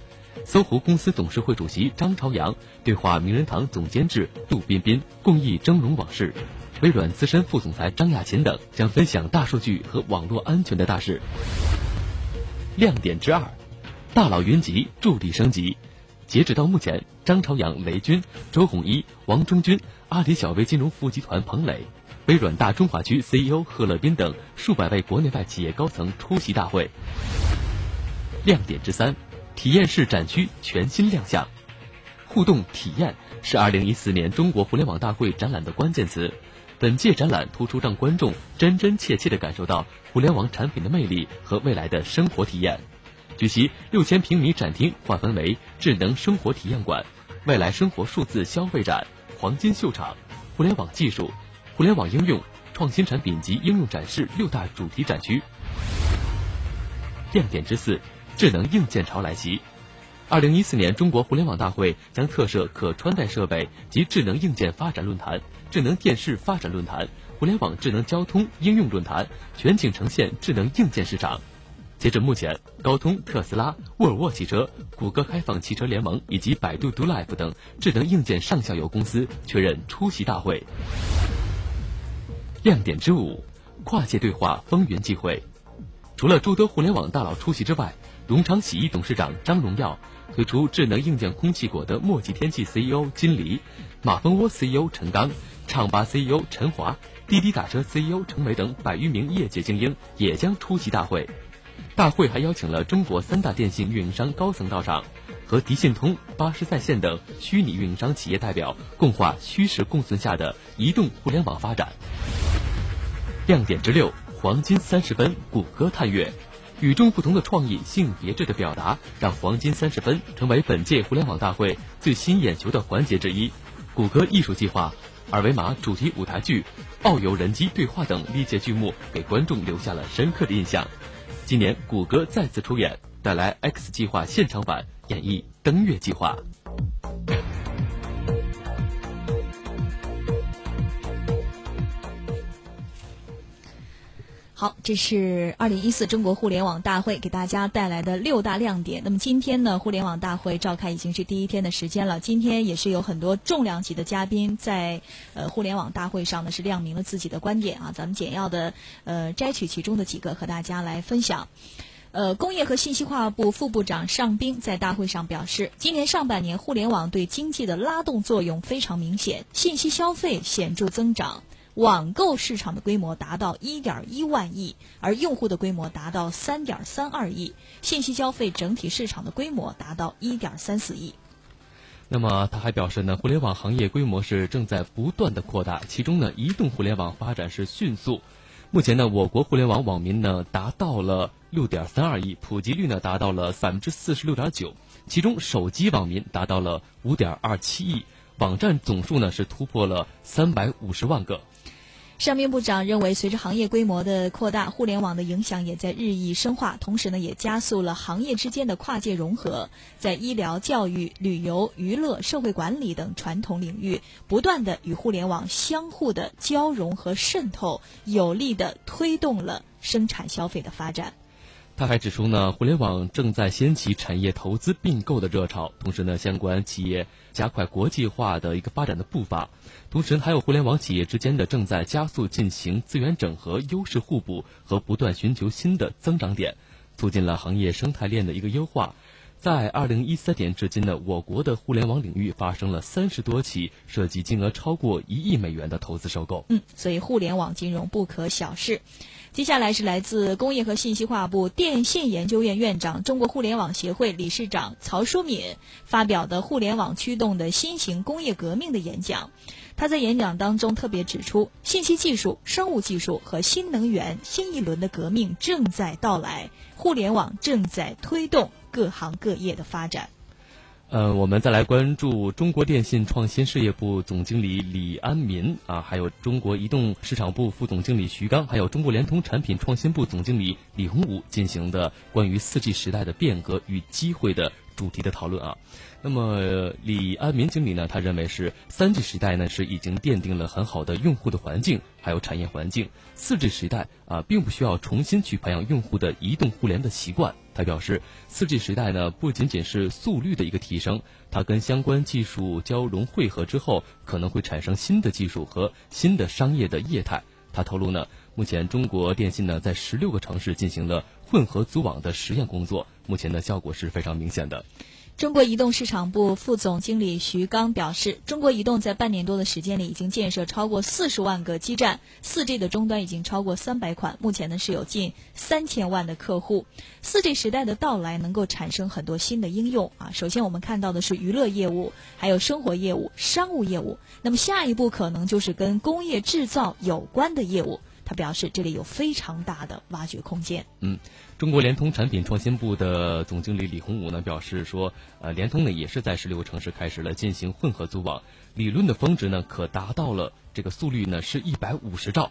搜狐公司董事会主席张朝阳对话名人堂总监制杜彬彬，共议峥嵘往事，微软资深副总裁张亚勤等将分享大数据和网络安全的大事。亮点之二，大佬云集，助力升级。截止到目前，张朝阳、雷军、周鸿祎、王中军、阿里小微金融服务集团彭磊、微软大中华区 CEO 贺乐斌等数百位国内外企业高层出席大会。亮点之三，体验式展区全新亮相，互动体验是2014年中国互联网大会展览的关键词。本届展览突出让观众真真切切地感受到互联网产品的魅力和未来的生活体验。据悉，六千平米展厅划分为智能生活体验馆、未来生活数字消费展、黄金秀场、互联网技术、互联网应用、创新产品及应用展示六大主题展区。亮点之四，智能硬件潮来袭。二零一四年中国互联网大会将特设可穿戴设备及智能硬件发展论坛、智能电视发展论坛、互联网智能交通应用论坛，全景呈现智能硬件市场。截至目前，高通、特斯拉、沃尔沃汽车、谷歌开放汽车联盟以及百度 Do Life 等智能硬件上下游公司确认出席大会。亮点之五，跨界对话风云际会。除了诸多互联网大佬出席之外，荣昌洗衣董事长张荣耀推出智能硬件空气果的墨迹天气 CEO 金黎，马蜂窝 CEO 陈刚，唱吧 CEO 陈华，滴滴打车 CEO 陈伟等百余名业界精英也将出席大会。大会还邀请了中国三大电信运营商高层到场，和迪信通、巴士在线等虚拟运营商企业代表共话虚实共存下的移动互联网发展。亮点之六，黄金三十分，谷歌探月，与众不同的创意、性别质的表达，让黄金三十分成为本届互联网大会最吸引眼球的环节之一。谷歌艺术计划、二维码主题舞台剧、奥游人机对话等历届剧目，给观众留下了深刻的印象。今年，谷歌再次出演，带来《X 计划》现场版，演绎登月计划。好，这是二零一四中国互联网大会给大家带来的六大亮点。那么今天呢，互联网大会召开已经是第一天的时间了。今天也是有很多重量级的嘉宾在呃互联网大会上呢是亮明了自己的观点啊。咱们简要的呃摘取其中的几个和大家来分享。呃，工业和信息化部副部长尚斌在大会上表示，今年上半年互联网对经济的拉动作用非常明显，信息消费显著增长。网购市场的规模达到一点一万亿，而用户的规模达到三点三二亿，信息消费整体市场的规模达到一点三四亿。那么他还表示呢，互联网行业规模是正在不断的扩大，其中呢，移动互联网发展是迅速。目前呢，我国互联网网民呢达到了六点三二亿，普及率呢达到了百分之四十六点九，其中手机网民达到了五点二七亿，网站总数呢是突破了三百五十万个。上面部长认为，随着行业规模的扩大，互联网的影响也在日益深化，同时呢，也加速了行业之间的跨界融合，在医疗、教育、旅游、娱乐、社会管理等传统领域，不断的与互联网相互的交融和渗透，有力的推动了生产消费的发展。他还指出呢，互联网正在掀起产业投资并购的热潮，同时呢，相关企业加快国际化的一个发展的步伐，同时还有互联网企业之间的正在加速进行资源整合、优势互补和不断寻求新的增长点，促进了行业生态链的一个优化。在二零一三年至今呢，我国的互联网领域发生了三十多起涉及金额超过一亿美元的投资收购。嗯，所以互联网金融不可小视。接下来是来自工业和信息化部电信研究院院长、中国互联网协会理事长曹淑敏发表的“互联网驱动的新型工业革命”的演讲。他在演讲当中特别指出，信息技术、生物技术和新能源新一轮的革命正在到来，互联网正在推动各行各业的发展。呃，我们再来关注中国电信创新事业部总经理李安民啊，还有中国移动市场部副总经理徐刚，还有中国联通产品创新部总经理李洪武进行的关于四 G 时代的变革与机会的主题的讨论啊。那么李安民经理呢，他认为是三 G 时代呢是已经奠定了很好的用户的环境，还有产业环境。四 G 时代啊，并不需要重新去培养用户的移动互联的习惯。他表示，四 G 时代呢不仅仅是速率的一个提升，它跟相关技术交融汇合之后，可能会产生新的技术和新的商业的业态。他透露呢，目前中国电信呢在十六个城市进行了混合组网的实验工作，目前的效果是非常明显的。中国移动市场部副总经理徐刚表示，中国移动在半年多的时间里已经建设超过四十万个基站，四 G 的终端已经超过三百款，目前呢是有近三千万的客户。四 G 时代的到来能够产生很多新的应用啊。首先我们看到的是娱乐业务，还有生活业务、商务业务。那么下一步可能就是跟工业制造有关的业务。他表示，这里有非常大的挖掘空间。嗯，中国联通产品创新部的总经理李洪武呢表示说，呃，联通呢也是在十六个城市开始了进行混合组网，理论的峰值呢可达到了这个速率呢是一百五十兆。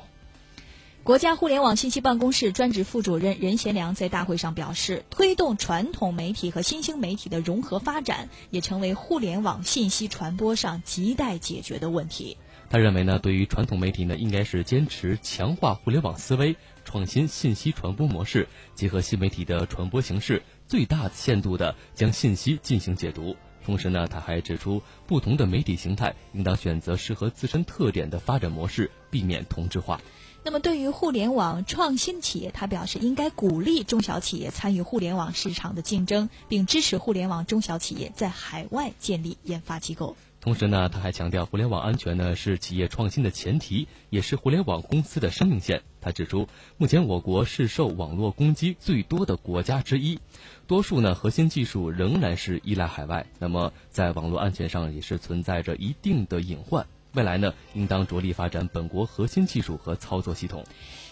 国家互联网信息办公室专职副主任任贤良在大会上表示，推动传统媒体和新兴媒体的融合发展，也成为互联网信息传播上亟待解决的问题。他认为呢，对于传统媒体呢，应该是坚持强化互联网思维，创新信息传播模式，结合新媒体的传播形式，最大限度的将信息进行解读。同时呢，他还指出，不同的媒体形态应当选择适合自身特点的发展模式，避免同质化。那么，对于互联网创新企业，他表示应该鼓励中小企业参与互联网市场的竞争，并支持互联网中小企业在海外建立研发机构。同时呢，他还强调，互联网安全呢是企业创新的前提，也是互联网公司的生命线。他指出，目前我国是受网络攻击最多的国家之一，多数呢核心技术仍然是依赖海外，那么在网络安全上也是存在着一定的隐患。未来呢，应当着力发展本国核心技术和操作系统。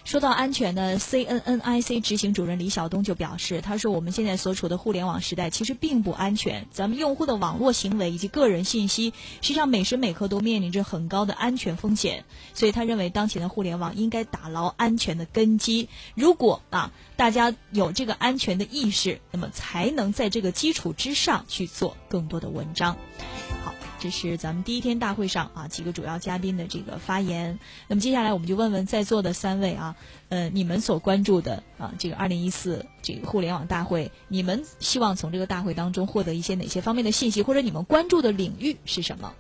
说到安全呢，CNNIC 执行主任李晓东就表示，他说我们现在所处的互联网时代其实并不安全，咱们用户的网络行为以及个人信息，实际上每时每刻都面临着很高的安全风险。所以他认为，当前的互联网应该打牢安全的根基。如果啊，大家有这个安全的意识，那么才能在这个基础之上去做更多的文章。好。这是咱们第一天大会上啊几个主要嘉宾的这个发言。那么接下来我们就问问在座的三位啊，呃，你们所关注的啊这个二零一四这个互联网大会，你们希望从这个大会当中获得一些哪些方面的信息，或者你们关注的领域是什么？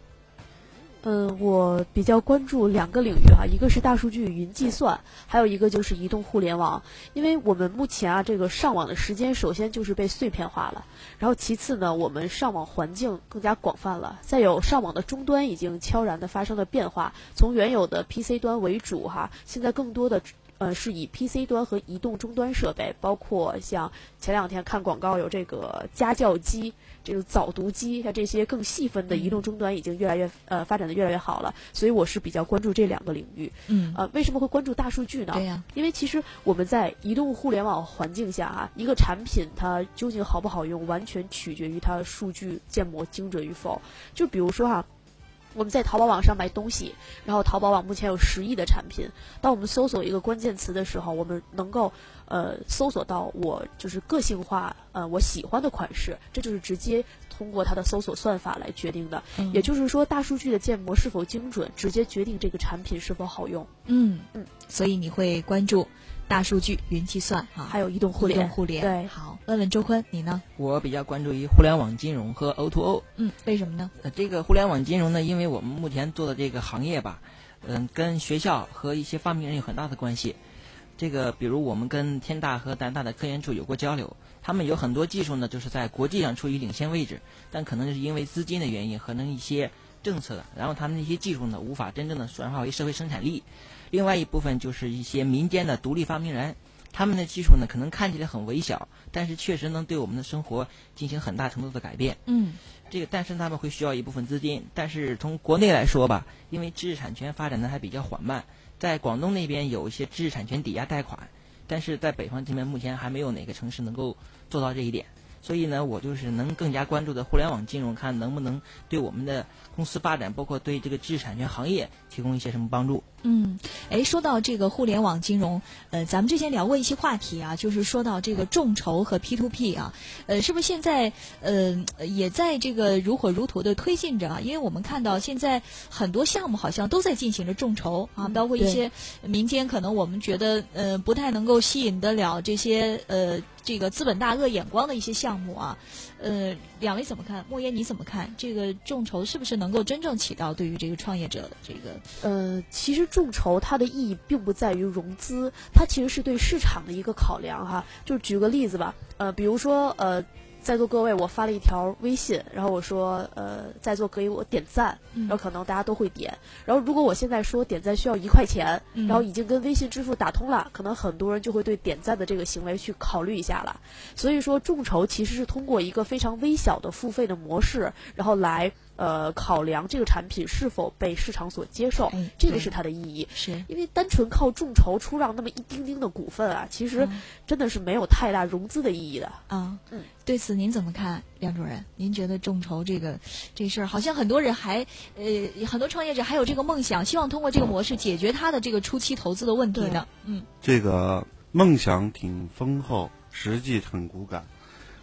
嗯，我比较关注两个领域哈，一个是大数据、云计算，还有一个就是移动互联网。因为我们目前啊，这个上网的时间首先就是被碎片化了，然后其次呢，我们上网环境更加广泛了，再有上网的终端已经悄然的发生了变化，从原有的 PC 端为主哈，现在更多的。呃，是以 PC 端和移动终端设备，包括像前两天看广告有这个家教机、这个早读机，像这些更细分的移动终端已经越来越呃发展的越来越好了。所以我是比较关注这两个领域。嗯。呃，为什么会关注大数据呢？对呀。因为其实我们在移动互联网环境下啊，一个产品它究竟好不好用，完全取决于它的数据建模精准与否。就比如说哈。我们在淘宝网上买东西，然后淘宝网目前有十亿的产品。当我们搜索一个关键词的时候，我们能够呃搜索到我就是个性化呃我喜欢的款式，这就是直接通过它的搜索算法来决定的。也就是说，大数据的建模是否精准，直接决定这个产品是否好用。嗯嗯，所以你会关注。大数据、云计算啊，还有移动互联。互联对，好，问问周坤，你呢？我比较关注于互联网金融和 O to O。嗯，为什么呢？呃，这个互联网金融呢，因为我们目前做的这个行业吧，嗯，跟学校和一些发明人有很大的关系。这个比如我们跟天大和南大的科研处有过交流，他们有很多技术呢，就是在国际上处于领先位置，但可能是因为资金的原因，可能一些政策，然后他们那些技术呢无法真正的转化为社会生产力。另外一部分就是一些民间的独立发明人。他们的技术呢，可能看起来很微小，但是确实能对我们的生活进行很大程度的改变。嗯，这个，但是他们会需要一部分资金。但是从国内来说吧，因为知识产权发展的还比较缓慢，在广东那边有一些知识产权抵押贷款，但是在北方这边目前还没有哪个城市能够做到这一点。所以呢，我就是能更加关注的互联网金融，看能不能对我们的公司发展，包括对这个知识产权行业提供一些什么帮助。嗯，哎，说到这个互联网金融，呃，咱们之前聊过一些话题啊，就是说到这个众筹和 P to P 啊，呃，是不是现在呃也在这个如火如荼的推进着啊？因为我们看到现在很多项目好像都在进行着众筹啊，包括一些民间可能我们觉得呃不太能够吸引得了这些呃这个资本大鳄眼光的一些项目啊，呃，两位怎么看？莫言你怎么看？这个众筹是不是能够真正起到对于这个创业者的这个？呃，其实。众筹它的意义并不在于融资，它其实是对市场的一个考量哈。就举个例子吧，呃，比如说呃。在座各位，我发了一条微信，然后我说，呃，在座可以我点赞，然后可能大家都会点。然后如果我现在说点赞需要一块钱，然后已经跟微信支付打通了，可能很多人就会对点赞的这个行为去考虑一下了。所以说，众筹其实是通过一个非常微小的付费的模式，然后来呃考量这个产品是否被市场所接受，这个是它的意义。是因为单纯靠众筹出让那么一丁丁的股份啊，其实真的是没有太大融资的意义的啊。嗯。对此您怎么看，梁主任？您觉得众筹这个这事儿，好像很多人还呃，很多创业者还有这个梦想，希望通过这个模式解决他的这个初期投资的问题呢？嗯，这个梦想挺丰厚，实际很骨感。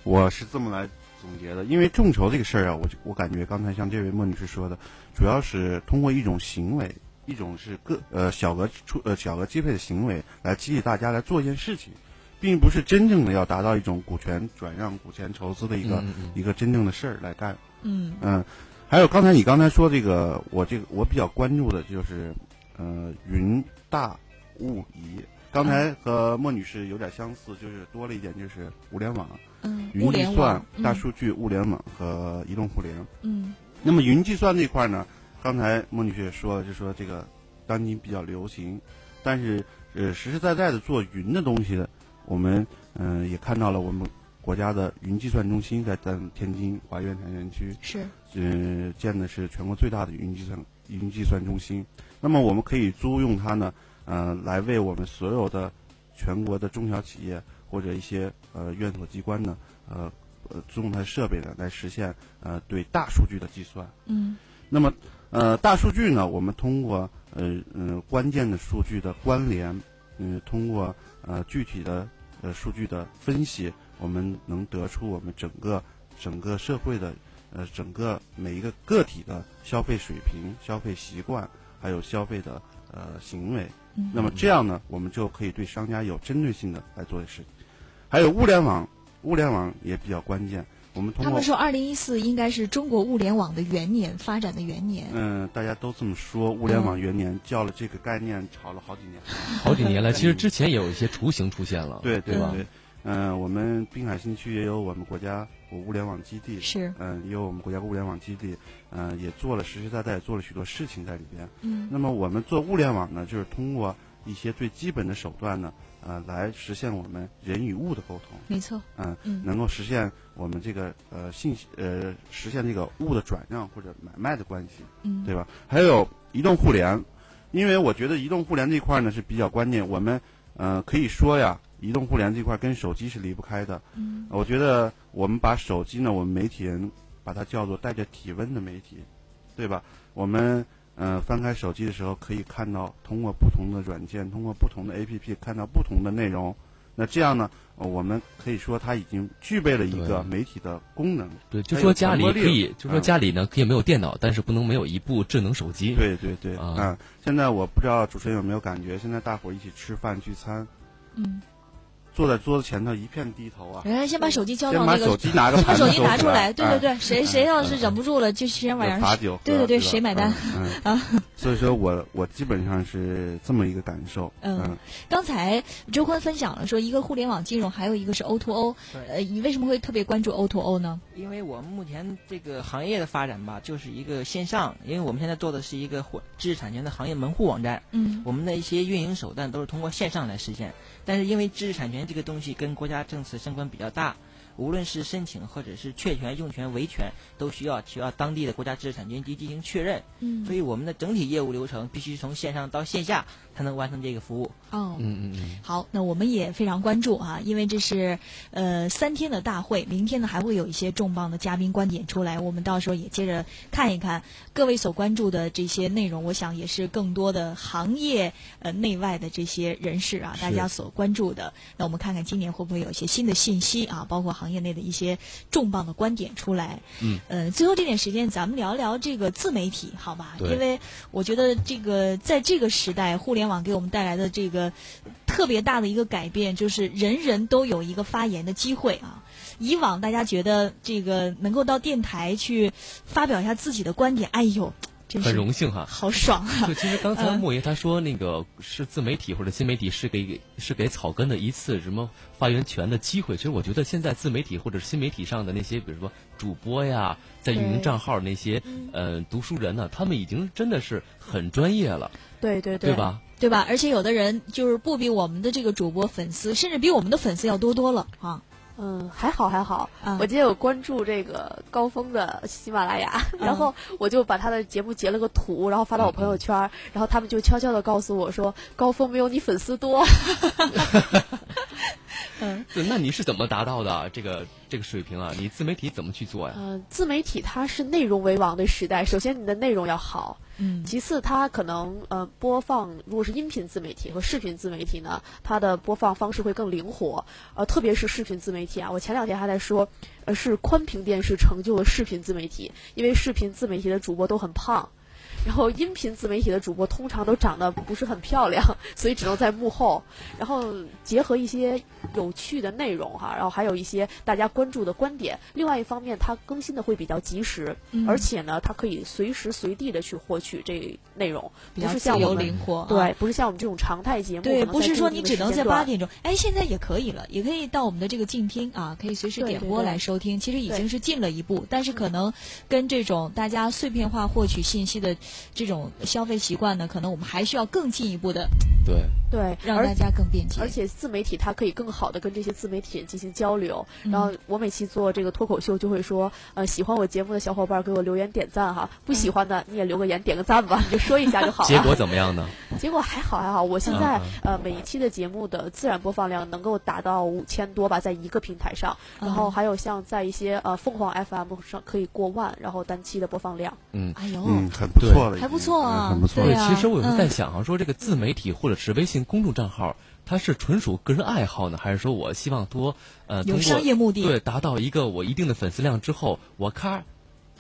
我是这么来总结的，因为众筹这个事儿啊，我我感觉刚才像这位莫女士说的，主要是通过一种行为，一种是个呃小额出呃小额支配的行为，来激励大家来做一件事情。并不是真正的要达到一种股权转让、股权筹资的一个一个真正的事儿来干。嗯嗯，还有刚才你刚才说这个，我这个我比较关注的就是，呃，云大物移。刚才和莫女士有点相似，就是多了一点，就是物联网。嗯，云计算、大数据、物联网和移动互联。嗯，那么云计算这块呢，刚才莫女士也说了，就说这个当今比较流行，但是呃，实实在在的做云的东西的。我们嗯也看到了，我们国家的云计算中心在咱天津华苑产业园区是嗯建的是全国最大的云计算云计算中心。那么我们可以租用它呢，呃，来为我们所有的全国的中小企业或者一些呃院所机关呢，呃呃租用它的设备呢，来实现呃对大数据的计算。嗯。那么呃大数据呢，我们通过呃嗯关键的数据的关联，嗯通过呃具体的。呃，数据的分析，我们能得出我们整个整个社会的呃整个每一个个体的消费水平、消费习惯，还有消费的呃行为。那么这样呢，我们就可以对商家有针对性的来做的事情。还有物联网，物联网也比较关键。我们通过他们说，二零一四应该是中国物联网的元年，发展的元年。嗯，大家都这么说，物联网元年叫了这个概念，炒了好几年，好几年了。其实之前也有一些雏形出现了，对对对。嗯，我们滨海新区也有我们国家物联网基地，是嗯，也有我们国家物联网基地，嗯，也做了实实在在做了许多事情在里边。嗯，那么我们做物联网呢，就是通过一些最基本的手段呢。呃，来实现我们人与物的沟通，没错，嗯，能够实现我们这个呃信息呃实现这个物的转让或者买卖的关系，嗯，对吧？还有移动互联，因为我觉得移动互联这块呢是比较关键。我们呃可以说呀，移动互联这块跟手机是离不开的。嗯，我觉得我们把手机呢，我们媒体人把它叫做带着体温的媒体，对吧？我们。嗯，翻开手机的时候可以看到，通过不同的软件，通过不同的 APP 看到不同的内容。那这样呢，我们可以说它已经具备了一个媒体的功能。对，就说家里可以，就说家里呢可以没有电脑，但是不能没有一部智能手机。对对对啊！现在我不知道主持人有没有感觉，现在大伙儿一起吃饭聚餐，嗯。坐在桌子前头一片低头啊！人家先把手机交到那个，先把手机拿个，把手机拿出来。对对对，谁谁要是忍不住了，就先往上。罚酒。对对对，谁买单？啊！所以说我我基本上是这么一个感受。嗯，刚才周坤分享了说，一个互联网金融，还有一个是 O to O。呃，你为什么会特别关注 O to O 呢？因为我们目前这个行业的发展吧，就是一个线上，因为我们现在做的是一个知识产权的行业门户网站。嗯，我们的一些运营手段都是通过线上来实现，但是因为知识产权这个东西跟国家政策相关比较大。无论是申请或者是确权、用权、维权，都需要需要当地的国家知识产权局进行确认。嗯，所以我们的整体业务流程必须从线上到线下才能完成这个服务。哦，嗯嗯嗯。好，那我们也非常关注啊，因为这是呃三天的大会，明天呢还会有一些重磅的嘉宾观点出来，我们到时候也接着看一看各位所关注的这些内容。我想也是更多的行业呃内外的这些人士啊，大家所关注的。那我们看看今年会不会有一些新的信息啊，包括行。业内的一些重磅的观点出来，嗯，呃，最后这点时间，咱们聊聊这个自媒体，好吧？因为我觉得这个在这个时代，互联网给我们带来的这个特别大的一个改变，就是人人都有一个发言的机会啊。以往大家觉得这个能够到电台去发表一下自己的观点，哎呦。很荣幸哈，好爽啊！就其实刚才莫爷他说那个是自媒体或者新媒体是给是给草根的一次什么发言权的机会。其实我觉得现在自媒体或者是新媒体上的那些，比如说主播呀，在运营账号那些呃读书人呢，他们已经真的是很专业了。对对对，对吧？对吧？而且有的人就是不比我们的这个主播粉丝，甚至比我们的粉丝要多多了啊。嗯，还好还好。我今天有关注这个高峰的喜马拉雅，然后我就把他的节目截了个图，然后发到我朋友圈，然后他们就悄悄的告诉我说，高峰没有你粉丝多。嗯，那你是怎么达到的这个这个水平啊？你自媒体怎么去做呀？嗯，自媒体它是内容为王的时代，首先你的内容要好。嗯，其次，它可能呃播放，如果是音频自媒体和视频自媒体呢，它的播放方式会更灵活，呃，特别是视频自媒体啊，我前两天还在说，呃，是宽屏电视成就了视频自媒体，因为视频自媒体的主播都很胖。然后音频自媒体的主播通常都长得不是很漂亮，所以只能在幕后。然后结合一些有趣的内容哈，然后还有一些大家关注的观点。另外一方面，它更新的会比较及时，而且呢，它可以随时随地的去获取这内容，比较自由灵活。对，不是像我们这种常态节目，对，不是说你只能在八点钟。哎，现在也可以了，也可以到我们的这个静听啊，可以随时点播来收听。其实已经是进了一步，但是可能跟这种大家碎片化获取信息的。这种消费习惯呢，可能我们还需要更进一步的对对，让大家更便捷。而且自媒体它可以更好的跟这些自媒体人进行交流。然后我每期做这个脱口秀，就会说，呃，喜欢我节目的小伙伴给我留言点赞哈，不喜欢的你也留个言点个赞吧，你就说一下就好了。结果怎么样呢？结果还好还好，我现在呃每一期的节目的自然播放量能够达到五千多吧，在一个平台上。然后还有像在一些呃凤凰 FM 上可以过万，然后单期的播放量。嗯，哎呦，嗯，很不错了。还不错啊，很不错。对，其实我有时候在想啊，说这个自媒体或者是微信公众账号，它是纯属个人爱好呢，还是说我希望多呃有商业目的？对，达到一个我一定的粉丝量之后，我咔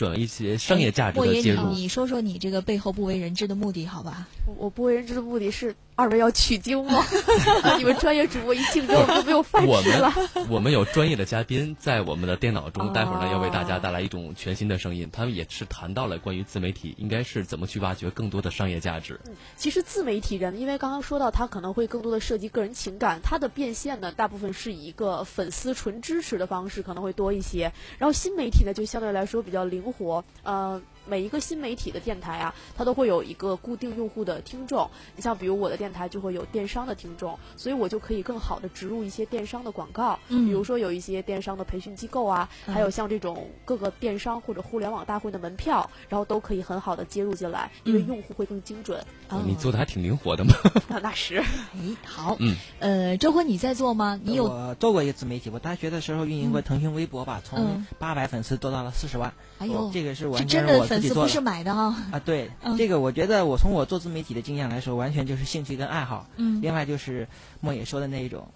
转一些商业价值的介入。你说说你这个背后不为人知的目的，好吧？我不为人知的目的是。二位要取经吗？你们专业主播一竞争，我们就没有饭吃了。我们有专业的嘉宾在我们的电脑中，待会儿呢要为大家带来一种全新的声音。他们也是谈到了关于自媒体应该是怎么去挖掘更多的商业价值。其实自媒体人，因为刚刚说到他可能会更多的涉及个人情感，他的变现呢大部分是以一个粉丝纯支持的方式可能会多一些。然后新媒体呢就相对来说比较灵活，呃。每一个新媒体的电台啊，它都会有一个固定用户的听众。你像比如我的电台就会有电商的听众，所以我就可以更好的植入一些电商的广告。嗯，比如说有一些电商的培训机构啊，还有像这种各个电商或者互联网大会的门票，然后都可以很好的接入进来，因为用户会更精准。你做的还挺灵活的嘛？那是。咦，好。嗯。呃，周辉你在做吗？你有我做过一个自媒体，我大学的时候运营过腾讯微博吧，从八百粉丝做到了四十万。哎呦，这个是完全是我。粉丝不是买的哈啊，对，这个我觉得我从我做自媒体的经验来说，完全就是兴趣跟爱好。嗯，另外就是莫野说的那一种，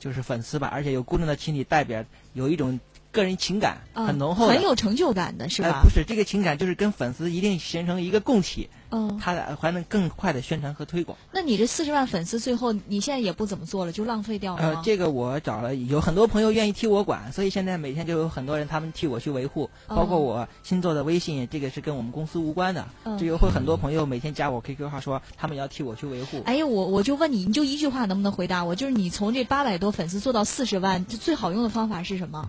就是粉丝吧，而且有固定的群体代表，有一种个人情感很浓厚，很有成就感的是吧？不是，这个情感就是跟粉丝一定形成一个共体。嗯，他还能更快的宣传和推广。那你这四十万粉丝，最后你现在也不怎么做了，就浪费掉了呃，这个我找了有很多朋友愿意替我管，所以现在每天就有很多人他们替我去维护，包括我新做的微信，这个是跟我们公司无关的。嗯，这个会很多朋友每天加我 QQ 号说他们要替我去维护。哎呀，我我就问你，你就一句话能不能回答我？就是你从这八百多粉丝做到四十万，最好用的方法是什么？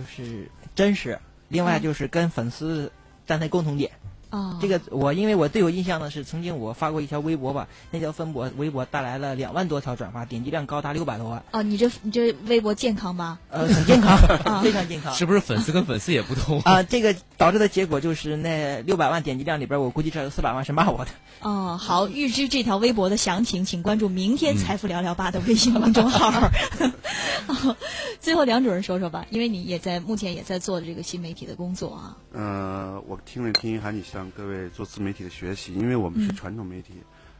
就是真实，另外就是跟粉丝站在共同点。啊，这个我因为我最有印象的是，曾经我发过一条微博吧，那条分博微博带来了两万多条转发，点击量高达六百多万。哦，你这你这微博健康吗？呃，很健康，非常健康。是不是粉丝跟粉丝也不同啊？这个导致的结果就是那六百万点击量里边，我估计这有四百万是骂我的。哦，好，预知这条微博的详情，请关注明天财富聊聊吧的微信公众号。最后，梁主任说说吧，因为你也在目前也在做这个新媒体的工作啊。呃，我听了听，还得向各位做自媒体的学习，因为我们是传统媒体，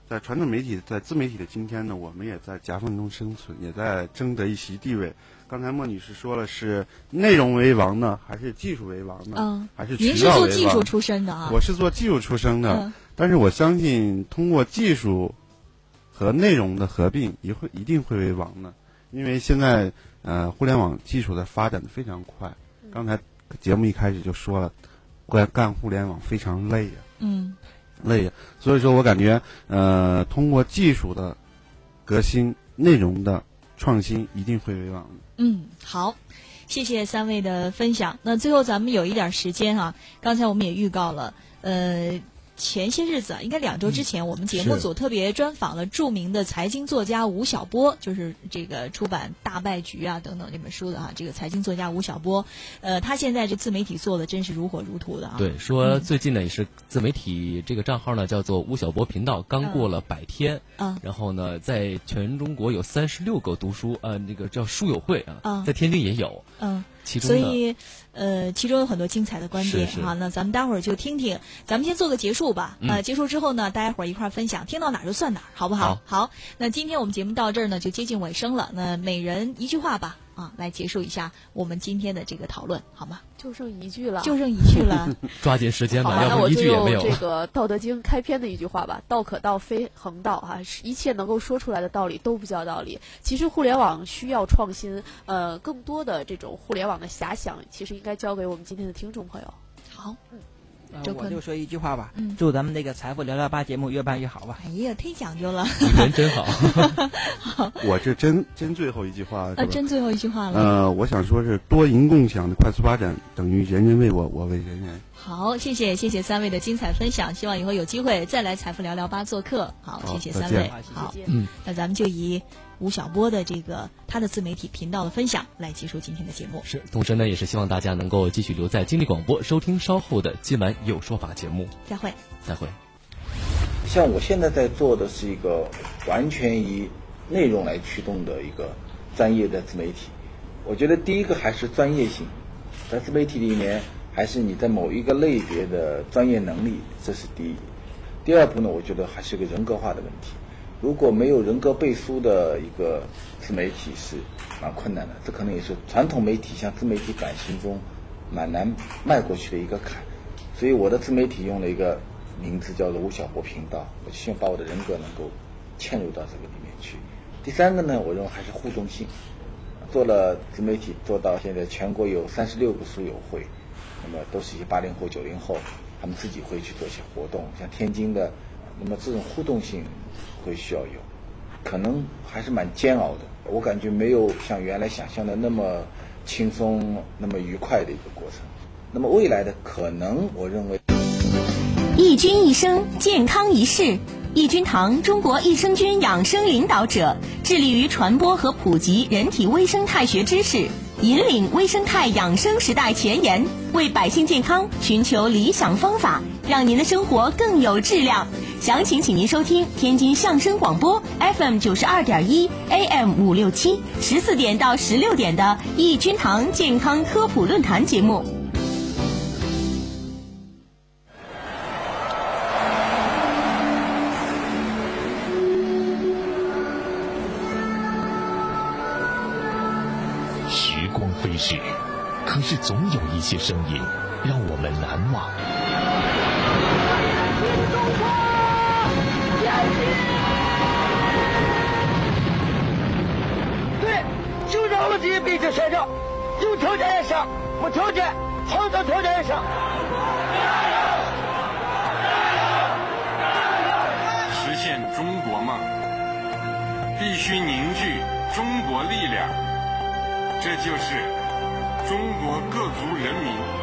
在传统媒体在自媒体的今天呢，我们也在夹缝中生存，也在争得一席地位。刚才莫女士说了，是内容为王呢，还是技术为王呢？嗯，还是您是做技术出身的啊？我是做技术出身的，但是我相信通过技术和内容的合并，一会一定会为王的，因为现在呃，互联网技术的发展的非常快。刚才节目一开始就说了，干干互联网非常累呀，嗯，累呀。所以说我感觉呃，通过技术的革新、内容的创新，一定会为王的。嗯，好，谢谢三位的分享。那最后咱们有一点时间啊，刚才我们也预告了，呃。前些日子啊，应该两周之前，我们节目组特别专访了著名的财经作家吴晓波，就是这个出版《大败局》啊等等这本书的啊，这个财经作家吴晓波。呃，他现在这自媒体做的真是如火如荼的啊。对，说最近呢也是自媒体这个账号呢叫做吴晓波频道，刚过了百天。啊。然后呢，在全中国有三十六个读书呃那个叫书友会啊，在天津也有。嗯。其中所以，呃，其中有很多精彩的观点哈。那咱们待会儿就听听，咱们先做个结束吧。呃，结束之后呢，大家伙儿一块儿分享，听到哪儿就算哪儿，好不好？好。那今天我们节目到这儿呢，就接近尾声了。那每人一句话吧，啊，来结束一下我们今天的这个讨论，好吗？就剩一句了，就剩一句了，抓紧时间吧，要不一句也没有。这个《道德经》开篇的一句话吧：“道可道，非恒道。”哈，一切能够说出来的道理都不叫道理。其实互联网需要创新，呃，更多的这种互联网的遐想，其实应该交给我们今天的听众朋友。好，嗯。我就说一句话吧，祝咱们那个财富聊聊吧节目越办越好吧。哎呀，忒讲究了，人真好。好，我这真真最后一句话啊，真最后一句话了。呃，我想说是多赢共享的快速发展等于人人为我，我为人人。好，谢谢谢谢三位的精彩分享，希望以后有机会再来财富聊聊吧做客。好，谢谢三位。好，嗯，那咱们就以。吴晓波的这个他的自媒体频道的分享，来结束今天的节目。是，同时呢，也是希望大家能够继续留在经历广播，收听稍后的今晚有说法节目。再会，再会。像我现在在做的是一个完全以内容来驱动的一个专业的自媒体。我觉得第一个还是专业性，在自媒体里面，还是你在某一个类别的专业能力，这是第一。第二步呢，我觉得还是个人格化的问题。如果没有人格背书的一个自媒体是蛮困难的，这可能也是传统媒体向自媒体转型中蛮难迈过去的一个坎。所以我的自媒体用了一个名字叫做吴晓波频道，我希望把我的人格能够嵌入到这个里面去。第三个呢，我认为还是互动性。做了自媒体做到现在，全国有三十六个书友会，那么都是一些八零后、九零后，他们自己会去做一些活动，像天津的，那么这种互动性。会需要有，可能还是蛮煎熬的。我感觉没有像原来想象的那么轻松、那么愉快的一个过程。那么未来的可能，我认为，益菌一生，健康一世。益菌堂，中国益生菌养生领导者，致力于传播和普及人体微生态学知识，引领微生态养生时代前沿，为百姓健康寻求理想方法，让您的生活更有质量。详情，请您收听天津相声广播 FM 九十二点一 AM 五六七十四点到十六点的益君堂健康科普论坛节目。一些声音让我们难忘。对，就让我这些北京学生有条件也上，无条件创造条件也上。实现中国梦，必须凝聚中国力量，这就是中国各族人民。